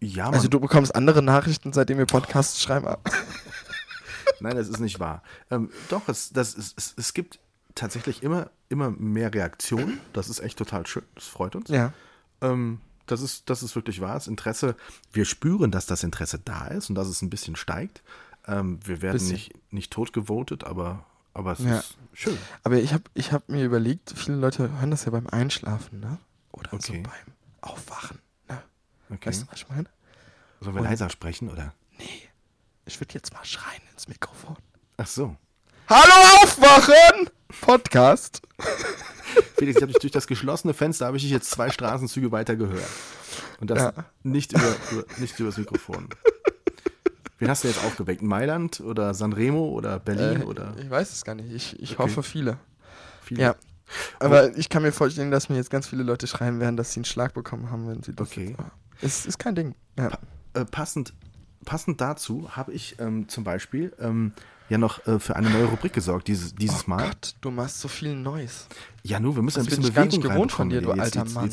Ja, man. Also du bekommst andere Nachrichten, seitdem wir Podcasts schreiben. Nein, das ist nicht wahr. Ähm, doch, es, das ist, es, es gibt tatsächlich immer, immer mehr Reaktionen. Das ist echt total schön. Das freut uns. Ja. Ähm, das ist, das ist wirklich wahr. Das Interesse, wir spüren, dass das Interesse da ist und dass es ein bisschen steigt. Ähm, wir werden Bisschen. nicht, nicht tot gewotet, aber, aber es Ja. ist schön. Aber ich habe ich hab mir überlegt, viele Leute hören das ja beim Einschlafen, ne? Oder so Okay. beim Aufwachen, ne? Okay. Weißt du, was ich meine? Sollen wir und- leiser sprechen, oder? Ich würde jetzt mal schreien ins Mikrofon. Ach so. Hallo Aufwachen! Podcast. Felix, ich habe dich durch das geschlossene Fenster, habe ich dich jetzt zwei Straßenzüge weiter gehört. Und das Ja. nicht, über, über, nicht übers Mikrofon. Wen hast du jetzt aufgeweckt? Mailand oder Sanremo oder Berlin Äh, oder ich weiß es gar nicht. Ich, ich Okay. hoffe viele. viele? Ja. Aber ich kann mir vorstellen, dass mir jetzt ganz viele Leute schreiben werden, dass sie einen Schlag bekommen haben, wenn sie das. Okay. Es ist kein Ding. Ja. Äh, passend, passend dazu habe ich ähm, zum Beispiel ähm, ja noch äh, für eine neue Rubrik gesorgt dieses, dieses oh Mal. Gott, du machst so viel Neues. Ja, nur, wir müssen Das ein bisschen bin ich Bewegung nicht gewohnt von dir, du reinbekommen. alter Mann.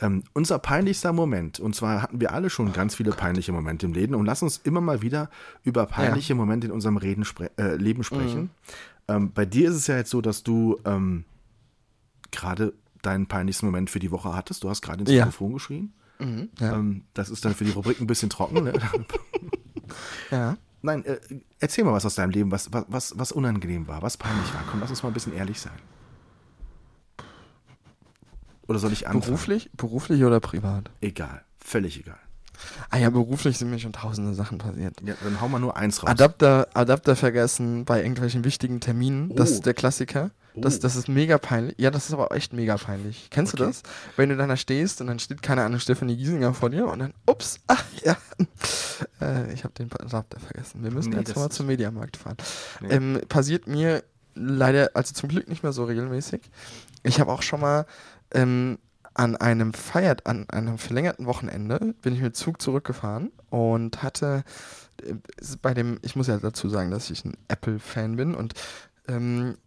ähm, unser peinlichster Moment, und zwar hatten wir alle schon ganz viele peinliche Momente im Leben und lass uns immer mal wieder über peinliche Momente in unserem Reden spre äh, Leben sprechen. Mhm. Ähm, bei dir ist es ja jetzt so, dass du ähm, gerade deinen peinlichsten Moment für die Woche hattest. Du hast gerade ins Ja. Mikrofon geschrien. Mhm. Ja. Ähm, das ist dann für die Rubrik ein bisschen trocken. Ne? ja. Nein, äh, erzähl mal was aus deinem Leben, was, was, was, unangenehm war, was peinlich war. Komm, lass uns mal ein bisschen ehrlich sein. Oder soll ich anfangen? Beruflich? Beruflich oder privat? Egal, völlig egal. Ah ja, beruflich sind mir schon tausende Sachen passiert. Ja, dann hau mal nur eins raus. Adapter, Adapter vergessen bei irgendwelchen wichtigen Terminen. Das Oh. ist der Klassiker. Oh. Das, das ist mega peinlich. Ja, das ist aber echt mega peinlich. Kennst du Okay. das? Wenn du dann da stehst und dann steht, keine Ahnung, Stefanie Giesinger vor dir und dann, ups, ach ja, äh, ich habe den Adapter vergessen. Wir müssen Nee, jetzt das mal zum Mediamarkt fahren. Nee. Ähm, passiert mir leider, also zum Glück nicht mehr so regelmäßig. Ich habe auch schon mal ähm, an einem Feiert, an einem verlängerten Wochenende bin ich mit Zug zurückgefahren und hatte äh, bei dem, ich muss ja dazu sagen, dass ich ein Apple-Fan bin und ähm,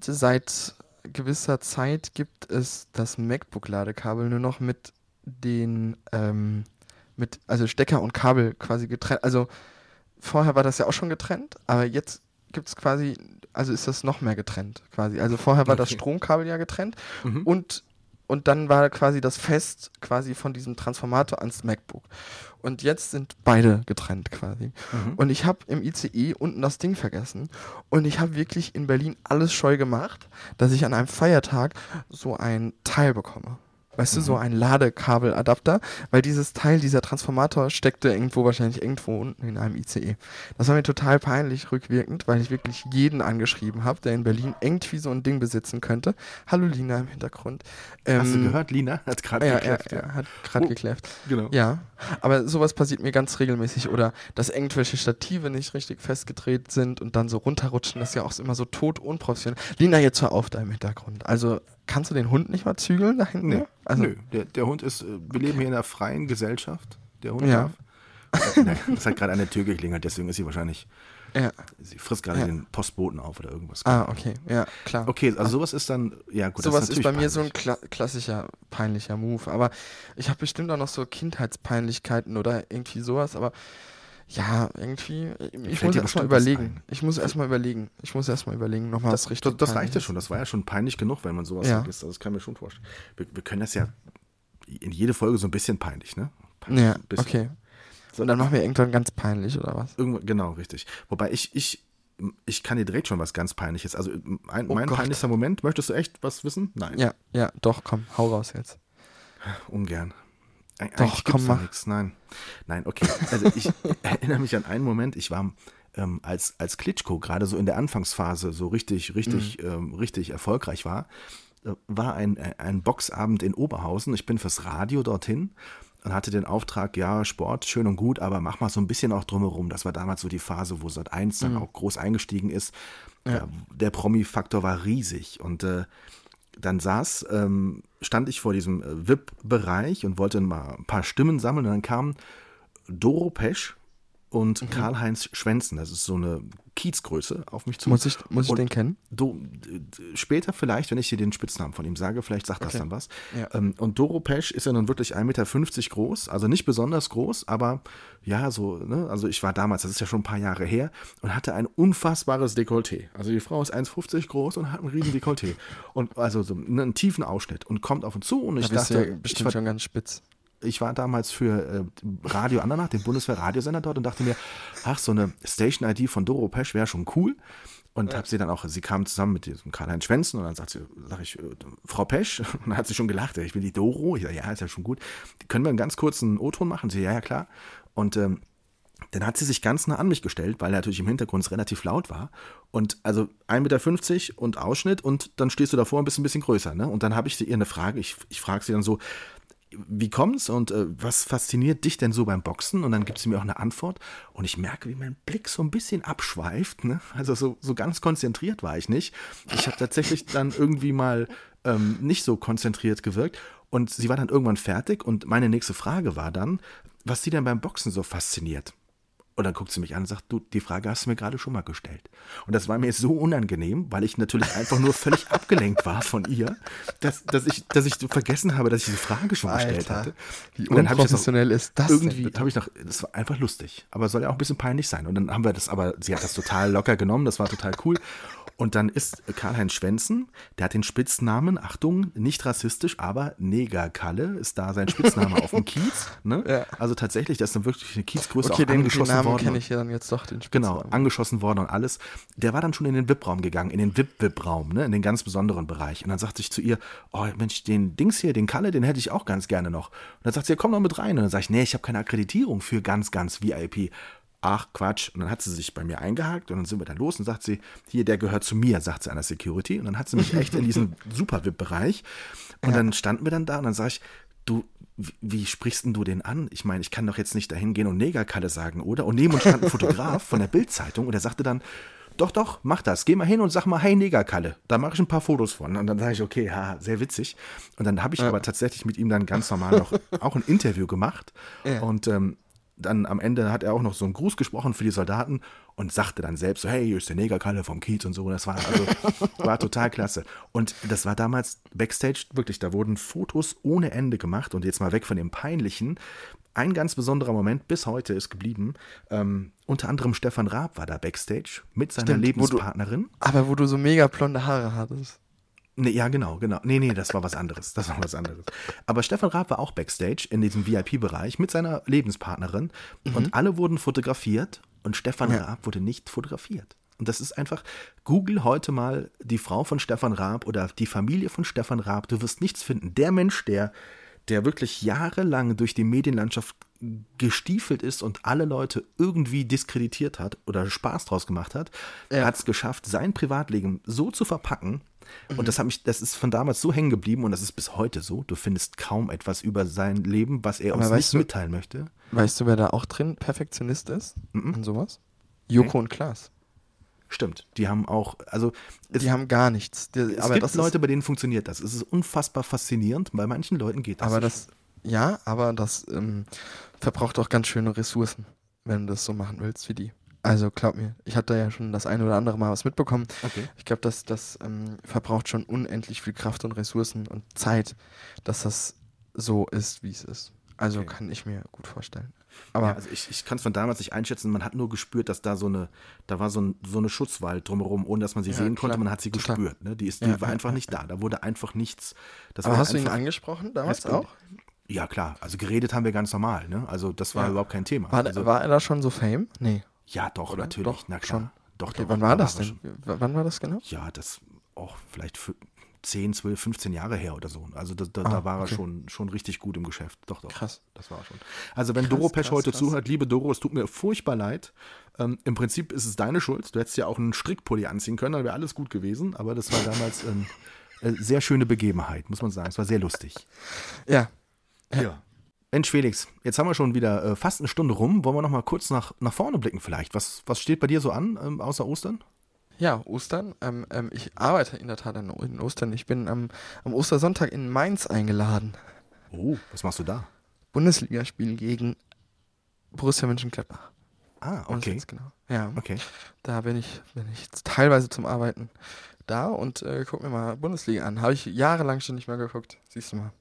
seit gewisser Zeit gibt es das MacBook-Ladekabel nur noch mit den, ähm, mit, also Stecker und Kabel quasi getrennt. Also vorher war das ja auch schon getrennt, aber jetzt gibt es quasi, also ist das noch mehr getrennt quasi. Also vorher war das Okay. Stromkabel ja getrennt Mhm. und, und dann war quasi das Fest quasi von diesem Transformator ans MacBook. Und jetzt sind beide getrennt quasi. Mhm. Und ich habe im ICE unten das Ding vergessen. Und ich habe wirklich in Berlin alles scheu gemacht, dass ich an einem Feiertag so ein Teil bekomme. Weißt du, so ein Ladekabeladapter, weil dieses Teil, dieser Transformator steckte irgendwo, wahrscheinlich irgendwo unten in einem ICE. Das war mir total peinlich rückwirkend, weil ich wirklich jeden angeschrieben habe, der in Berlin irgendwie so ein Ding besitzen könnte. Hallo Lina im Hintergrund. Hast du Ähm, gehört, Lina hat gerade Ja, gekläfft. er hat gerade Oh. gekläfft. Genau. Ja, aber sowas passiert mir ganz regelmäßig. Oder dass irgendwelche Stative nicht richtig festgedreht sind und dann so runterrutschen. Das ist ja auch immer so tot unprofessionell. Lina, jetzt hör auf da im Hintergrund. Also kannst du den Hund nicht mal zügeln da hinten? Nee, Also, Nö, der, der Hund ist, äh, wir leben hier in einer freien Gesellschaft. Der Hund Ja. darf. Äh, es hat gerade an der Tür geklingelt, deswegen ist sie wahrscheinlich, Ja. sie frisst gerade Ja. den Postboten auf oder irgendwas. Ah, okay. Ja, klar. Okay, also sowas ist dann, ja gut, Sowas ist, ist, bei mir so ein peinlich. kla klassischer peinlicher Move. Aber ich habe bestimmt auch noch so Kindheitspeinlichkeiten oder irgendwie sowas. Aber ja, irgendwie, ich muss erstmal überlegen. Ich muss erstmal überlegen. Ich muss erstmal überlegen, nochmal Das, was richtig das, das reicht ja schon, das war ja schon peinlich genug, wenn man sowas Ja. vergisst. Also das kann ich mir schon vorstellen. Wir, wir können das ja in jede Folge so ein bisschen peinlich, ne? Peinlich, Ja, so okay. Und dann machen wir irgendwann ganz peinlich, oder was? Irgendwo, genau, richtig. Wobei ich, ich, ich kann dir direkt schon was ganz Peinliches. Also ein, Oh mein peinlichster Moment, möchtest du echt was wissen? Nein, Ja, ja, doch, komm, hau raus jetzt. ungern. Eig Doch, eigentlich komm, mach. nichts. Nein. Nein, okay. Also ich erinnere mich an einen Moment, ich war ähm, als, als Klitschko gerade so in der Anfangsphase so richtig, richtig, Mhm. ähm, richtig erfolgreich war, äh, war ein, ein Boxabend in Oberhausen. Ich bin fürs Radio dorthin und hatte den Auftrag, ja, Sport, schön und gut, aber mach mal so ein bisschen auch drumherum. Das war damals so die Phase, wo Sat 1 dann auch groß eingestiegen ist. Ja. Der Promi-Faktor war riesig und äh, dann saß, ähm, stand ich vor diesem äh, VIP-Bereich und wollte mal ein paar Stimmen sammeln und dann kamen Doro Pesch und Mhm. Karl-Heinz Schwänzen, das ist so eine Kiezgröße, auf mich zu. Muss ich, muss ich Und den kennen? Do, d- d- später vielleicht, wenn ich dir den Spitznamen von ihm sage, vielleicht sagt das Okay. dann was. Ja. Ähm, und Doro Pesch ist ja nun wirklich 1,50 Meter groß, also nicht besonders groß, aber ja, so, ne, also ich war damals, das ist ja schon ein paar Jahre her, und hatte ein unfassbares Dekolleté. Also die Frau ist 1,50 groß und hat ein riesen Dekolleté. Und also so einen tiefen Ausschnitt und kommt auf uns zu und ich Da bist dachte, du ja ich bestimmt schon ganz spitz. Ich war damals für äh, Radio Andernach, den Bundeswehr-Radiosender dort und dachte mir, ach, so eine Station-ID von Doro Pesch wäre schon cool. Und ja. habe sie dann auch, sie kam zusammen mit diesem Karl-Heinz Schwänzen und dann sagt sie, sag ich, äh, Frau Pesch, und dann hat sie schon gelacht, ich bin die Doro. Ich sag, ja, ist ja schon gut. Können wir einen ganz kurzen O-Ton machen? Sie, ja, ja, klar. Und ähm, dann hat sie sich ganz nah an mich gestellt, weil natürlich im Hintergrund relativ laut war. Und also 1,50 Meter und Ausschnitt und dann stehst du davor und bist ein bisschen größer. Ne? Und dann habe ich sie ihr eine Frage, ich, ich frage sie dann so, wie kommt's und äh, was fasziniert dich denn so beim Boxen? Und dann gibt sie mir auch eine Antwort und ich merke, wie mein Blick so ein bisschen abschweift. Ne? Also so, so ganz konzentriert war ich nicht. Ich habe tatsächlich dann irgendwie mal ähm, nicht so konzentriert gewirkt und sie war dann irgendwann fertig und meine nächste Frage war dann, was sie denn beim Boxen so fasziniert. Und dann guckt sie mich an und sagt, du, die Frage hast du mir gerade schon mal gestellt. Und das war mir so unangenehm, weil ich natürlich einfach nur völlig abgelenkt war von ihr, dass, dass, ich, dass ich vergessen habe, dass ich diese Frage schon Alter, gestellt hatte. Wie und dann unprofessionell ist das Irgendwie habe ich noch, das war einfach lustig, aber soll ja auch ein bisschen peinlich sein. Und dann haben wir das, aber sie hat das total locker genommen, das war total cool. Und dann ist Karl-Heinz Schwänzen, der hat den Spitznamen, Achtung, nicht rassistisch, aber Negerkalle ist da sein Spitzname auf dem Kiez. Ne? Ja. Also tatsächlich, das ist dann wirklich eine Kiezgröße okay, auch den, angeschossen den Namen worden. kenne ich ja dann jetzt doch, den Spitznamen. Genau, angeschossen worden und alles. Der war dann schon in den VIP-Raum gegangen, in den VIP-VIP-Raum, ne? in den ganz besonderen Bereich. Und dann sagte ich zu ihr, oh Mensch, den Dings hier, den Kalle, den hätte ich auch ganz gerne noch. Und dann sagt sie, ja, komm doch mit rein. Und dann sage ich, nee, ich habe keine Akkreditierung für ganz, ganz VIP ach Quatsch. Und dann hat sie sich bei mir eingehakt und dann sind wir dann los und sagt sie, hier, der gehört zu mir, sagt sie an der Security. Und dann hat sie mich echt in diesen Super-VIP-Bereich. Und ja. dann standen wir dann da und dann sage ich, du, wie, sprichst denn du den an? Ich meine, ich kann doch jetzt nicht dahin gehen und Negerkalle sagen, oder? Und neben uns stand ein Fotograf von der Bildzeitung und der sagte dann, doch, doch, mach das. Geh mal hin und sag mal, hey Negerkalle. Da mache ich ein paar Fotos von. Und dann sage ich, okay, ja, sehr witzig. Und dann habe ich ja. aber tatsächlich mit ihm dann ganz normal noch auch ein Interview gemacht. Ja. Und ähm, dann am Ende hat er auch noch so einen Gruß gesprochen für die Soldaten und sagte dann selbst so, hey, hier ist der Negerkalle vom Kiez und so. Das war also war total klasse. Und das war damals Backstage wirklich, da wurden Fotos ohne Ende gemacht und jetzt mal weg von dem Peinlichen. Ein ganz besonderer Moment bis heute ist geblieben. Ähm, unter anderem Stefan Raab war da Backstage mit seiner Stimmt, Lebenspartnerin. Wo du, aber wo du so mega blonde Haare hattest. Nee, ja, genau, genau. Nee, nee, das war was anderes. Das war was anderes. Aber Stefan Raab war auch Backstage in diesem VIP-Bereich mit seiner Lebenspartnerin mhm. und alle wurden fotografiert und Stefan ja. Raab wurde nicht fotografiert. Und das ist einfach, google heute mal die Frau von Stefan Raab oder die Familie von Stefan Raab. Du wirst nichts finden. Der Mensch, der, der wirklich jahrelang durch die Medienlandschaft gestiefelt ist und alle Leute irgendwie diskreditiert hat oder Spaß draus gemacht hat, ja. hat es geschafft, sein Privatleben so zu verpacken, und das hat mich, das ist von damals so hängen geblieben und das ist bis heute so. Du findest kaum etwas über sein Leben, was er uns nicht du, mitteilen möchte. Weißt du, wer da auch drin Perfektionist ist? Mhm. Und sowas? Joko okay. und Klaas. Stimmt, die haben auch, also die haben gar nichts. Die, es aber gibt Leute, bei denen funktioniert das. Es ist unfassbar faszinierend. Bei manchen Leuten geht das. Aber das, ja, aber das ähm, verbraucht auch ganz schöne Ressourcen, wenn du das so machen willst wie die. Also glaub mir, ich hatte ja schon das eine oder andere Mal was mitbekommen. Okay. Ich glaube, dass das ähm, verbraucht schon unendlich viel Kraft und Ressourcen und Zeit, dass das so ist, wie es ist. Also okay. kann ich mir gut vorstellen. Aber ja, also ich, ich kann es von damals nicht einschätzen. Man hat nur gespürt, dass da so eine, da war so, ein, so eine Schutzwald drumherum, ohne dass man sie ja, sehen klar. konnte. Man hat sie Total. gespürt. Ne? Die, ist, die ja, war einfach nicht da. Da wurde einfach nichts. Aber hast du ihn angesprochen damals auch? Ja, klar. Also geredet haben wir ganz normal. Ne? Also das war überhaupt kein Thema. War, also, war er da schon so Fame? Nee. Ja, doch, Oder? natürlich. Doch, Na klar. Schon. Doch, okay, doch, wann war das denn? Schon. Wann war das genau? Ja, das auch vielleicht 10, 12, 15 Jahre her oder so. Also da, da, ah, da war okay. er schon, schon richtig gut im Geschäft. Doch, doch. Krass. Das war schon. Also wenn krass, Doro Pesch heute krass. zuhört, liebe Doro, es tut mir furchtbar leid. Ähm, Im Prinzip ist es deine Schuld. Du hättest ja auch einen Strickpulli anziehen können, dann wäre alles gut gewesen. Aber das war damals ähm, eine sehr schöne Begebenheit, muss man sagen. Es war sehr lustig. Ja. Ja. Mensch, Felix, jetzt haben wir schon wieder äh, fast eine Stunde rum. Wollen wir noch mal kurz nach, nach vorne blicken vielleicht? Was, was steht bei dir so an, ähm, außer Ostern? Ja, Ostern. Ähm, ähm, ich arbeite in der Tat an, in Ostern. Ich bin am Ostersonntag in Mainz eingeladen. Oh, was machst du da? Bundesligaspiel gegen Borussia Mönchengladbach. Ah, okay. Genau. Ja, okay. Da bin ich, bin ich teilweise zum Arbeiten da und äh, guck mir mal Bundesliga an. Habe ich jahrelang schon nicht mehr geguckt. Siehst du mal.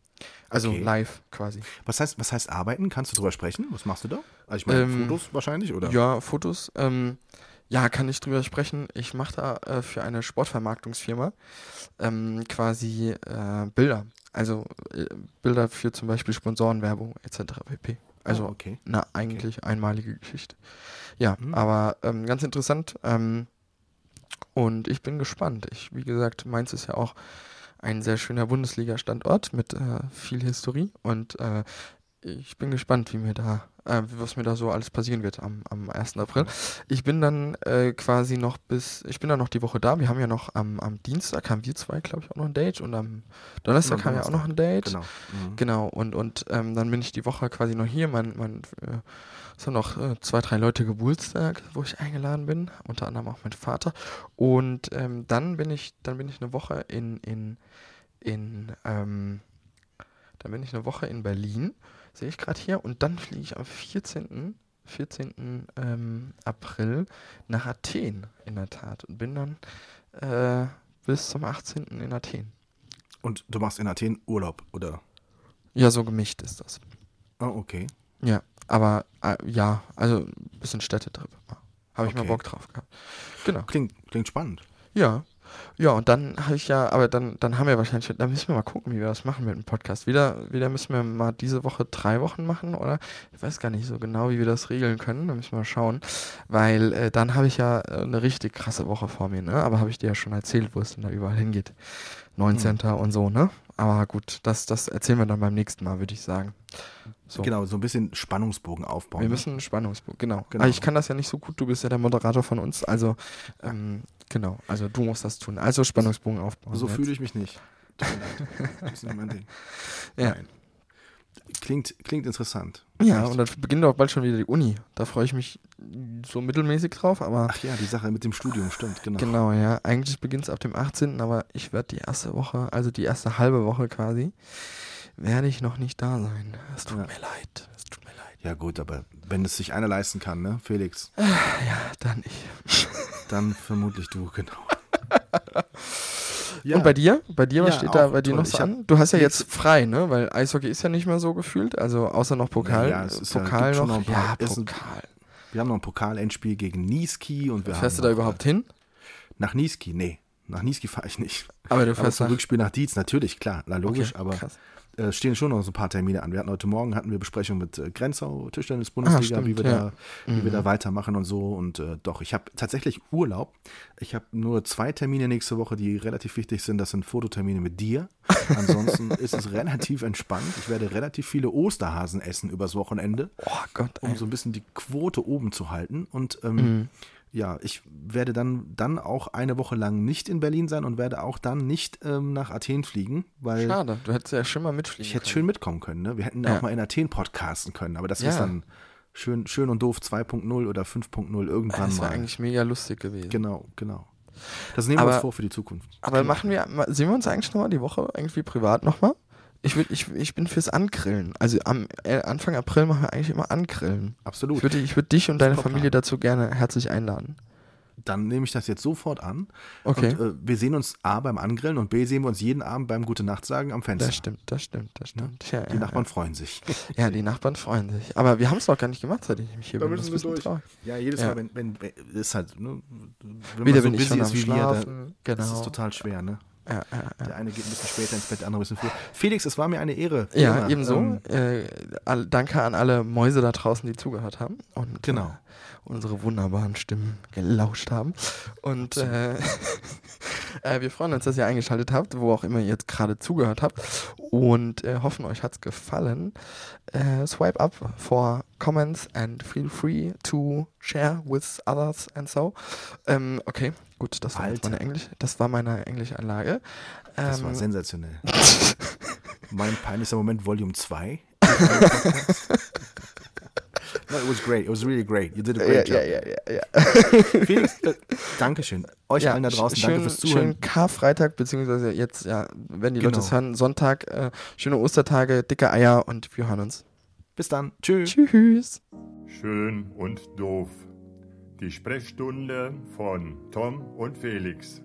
Also okay. live quasi. Was heißt, was heißt arbeiten? Kannst du drüber sprechen? Was machst du da? Also ich meine, ähm, Fotos wahrscheinlich, oder? Ja, Fotos. Ähm, Ja, kann ich drüber sprechen. Ich mache da äh, für eine Sportvermarktungsfirma ähm, quasi äh, Bilder. Also äh, Bilder für zum Beispiel Sponsorenwerbung etc. pp. Also oh, okay. eine eigentlich einmalige Geschichte. Ja, Mhm. aber ähm, ganz interessant. Ähm, und ich bin gespannt. Ich, wie gesagt, Mainz ist ja auch ein sehr schöner Bundesliga-Standort mit äh, viel Historie und äh, ich bin gespannt, wie mir da, äh, was mir da so alles passieren wird am, am 1. April. Ich bin dann äh, quasi noch bis, ich bin dann noch die Woche da. Wir haben ja noch am, am Dienstag, haben wir zwei, glaube ich, auch noch ein Date und am Donnerstag Und haben wir auch noch ein Date. Genau. Mhm. Genau, und, und ähm, dann bin ich die Woche quasi noch hier. Mein, mein, äh, es haben noch äh, zwei, drei Leute Geburtstag, wo ich eingeladen bin, unter anderem auch mein Vater. Und ähm, dann bin ich, dann bin ich eine Woche in, in, in, ähm, dann bin ich eine Woche in Berlin, sehe ich gerade hier, und dann fliege ich am 14. 14. Ähm, April nach Athen in der Tat und bin dann äh, bis zum 18. in Athen. Und du machst in Athen Urlaub, oder? Ja, so gemischt ist das. Oh, okay. Ja, aber äh, ja, also ein bisschen Städtetrip. Habe ich mal Okay. Bock drauf gehabt. Genau. Klingt, klingt spannend. Ja. Ja, und dann habe ich ja, aber dann, dann haben wir wahrscheinlich, dann müssen wir mal gucken, wie wir das machen mit dem Podcast. Wieder, wieder müssen wir mal diese Woche drei Wochen machen, oder? Ich weiß gar nicht so genau, wie wir das regeln können. Da müssen wir mal schauen. Weil äh, dann habe ich ja äh, eine richtig krasse Woche vor mir, ne? Aber habe ich dir ja schon erzählt, wo es denn da überall hingeht. 19. und so, ne? Aber gut, das, das erzählen wir dann beim nächsten Mal, würde ich sagen. So. Genau, so ein bisschen Spannungsbogen aufbauen. Wir müssen einen Spannungsbogen, genau. Genau. Aber ich kann das ja nicht so gut, du bist ja der Moderator von uns, also ähm, genau, also du musst das tun. Also Spannungsbogen aufbauen. so fühle ich mich nicht. Das ist nicht mein Ding. Ja. Nein. Klingt, klingt interessant. Ja, und dann beginnt auch bald schon wieder die Uni. Da freue ich mich so mittelmäßig drauf, aber Ach ja, die Sache mit dem Studium, stimmt, genau. genau, ja. Eigentlich beginnt es ab dem 18., aber ich werde die erste Woche, also die erste halbe Woche quasi, werde ich noch nicht da sein. Es tut Ja. mir leid. Es tut mir leid. Ja gut, aber wenn es sich einer leisten kann, ne, Felix, Ja, dann ich. dann vermutlich du, genau. Ja, Und bei dir? Bei dir, was Ja, steht da bei dir noch so an? Du hast ja jetzt frei, ne? Weil Eishockey ist ja nicht mehr so gefühlt, also außer noch Pokal. Ja, es ist ja- Pokal noch. noch ein paar- ja, Pokal. wir haben noch ein Pokalendspiel gegen Niski und wir Fährst du da überhaupt hin? äh, Nach Niski, nee. Nach Niski fahre ich nicht. Aber du Aber fährst zum nach... Rückspiel nach Dietz, natürlich, klar, na, logisch, Okay, aber krass. Äh, stehen schon noch so ein paar Termine an. Wir hatten heute Morgen hatten wir Besprechung mit äh, Grenzau, Tischtennis-Bundesliga, Ah, stimmt, wie, wir ja. da, wie wir Mhm. da weitermachen und so. Und äh, doch, ich habe tatsächlich Urlaub. Ich habe nur zwei Termine nächste Woche, die relativ wichtig sind. Das sind Fototermine mit dir. Ansonsten ist es relativ entspannt. Ich werde relativ viele Osterhasen essen übers Wochenende, Oh Gott, um so ein bisschen die Quote oben zu halten. Und ähm, Mhm. Ja, ich werde dann, dann auch eine Woche lang nicht in Berlin sein und werde auch dann nicht ähm, nach Athen fliegen, weil Schade, du hättest ja schon mal mitfliegen ich hätte können. schön mitkommen können. Ne? Wir hätten Ja. auch mal in Athen podcasten können, aber das Ja. ist dann schön, schön und doof 2.0 oder 5.0 irgendwann Das wäre mal. eigentlich mega lustig gewesen. Genau, genau. Das nehmen wir Aber- uns vor für die Zukunft. Aber machen wir, sehen wir uns eigentlich nochmal die Woche irgendwie privat nochmal? Ich, würd, ich, ich bin fürs Angrillen. Also am äh, Anfang April machen wir eigentlich immer Angrillen. Absolut. Ich würde ich würd dich und deine Super Familie dazu gerne herzlich einladen. Dann nehme ich das jetzt sofort an. Okay. Und äh, wir sehen uns A beim Angrillen und B sehen wir uns jeden Abend beim Gute Nacht sagen am Fenster. Das stimmt, das stimmt, das stimmt. Ja, Die ja, Nachbarn freuen sich. Ja. ja, die Nachbarn freuen sich. Aber wir haben es doch gar nicht gemacht, seit ich mich hier Da bin. müssen Das wir durch. traurig. Ja, jedes Ja. Mal, wenn, wenn, wenn ist halt, ne, wenn Wieder man so bin ich busy schon ist am wie wir, genau. das ist total schwer, ne? Ja, ja. Der eine geht ein bisschen später ins Bett, der andere ein bisschen früher. Felix, es war mir eine Ehre. Ja, immer. ebenso. Ähm, äh, danke an alle Mäuse da draußen, die zugehört haben und Genau. äh, unsere wunderbaren Stimmen gelauscht haben. Und äh, äh, wir freuen uns, dass ihr eingeschaltet habt, wo auch immer ihr jetzt gerade zugehört habt. Und äh, hoffen, euch hat's gefallen. Äh, swipe up for comments and feel free to share with others and so. Ähm, okay, gut, das war meine Englisch, das war meine Englischanlage. das war Ähm, sensationell. mein peinlichster Moment, Volume 2. no, it was great. It was really great. You did a ja, great ja, job. ja, ja, ja. Felix, äh, Dankeschön. Euch Ja, allen da draußen, sch- danke schön, fürs Zuhören. Schönen Karfreitag, beziehungsweise jetzt, ja, wenn die Leute Genau. es hören, Sonntag, äh, schöne Ostertage, dicke Eier und wir hören uns. Bis dann. Tschüss. Tschüss. Schön und doof. Die Sprechstunde von Tom und Felix.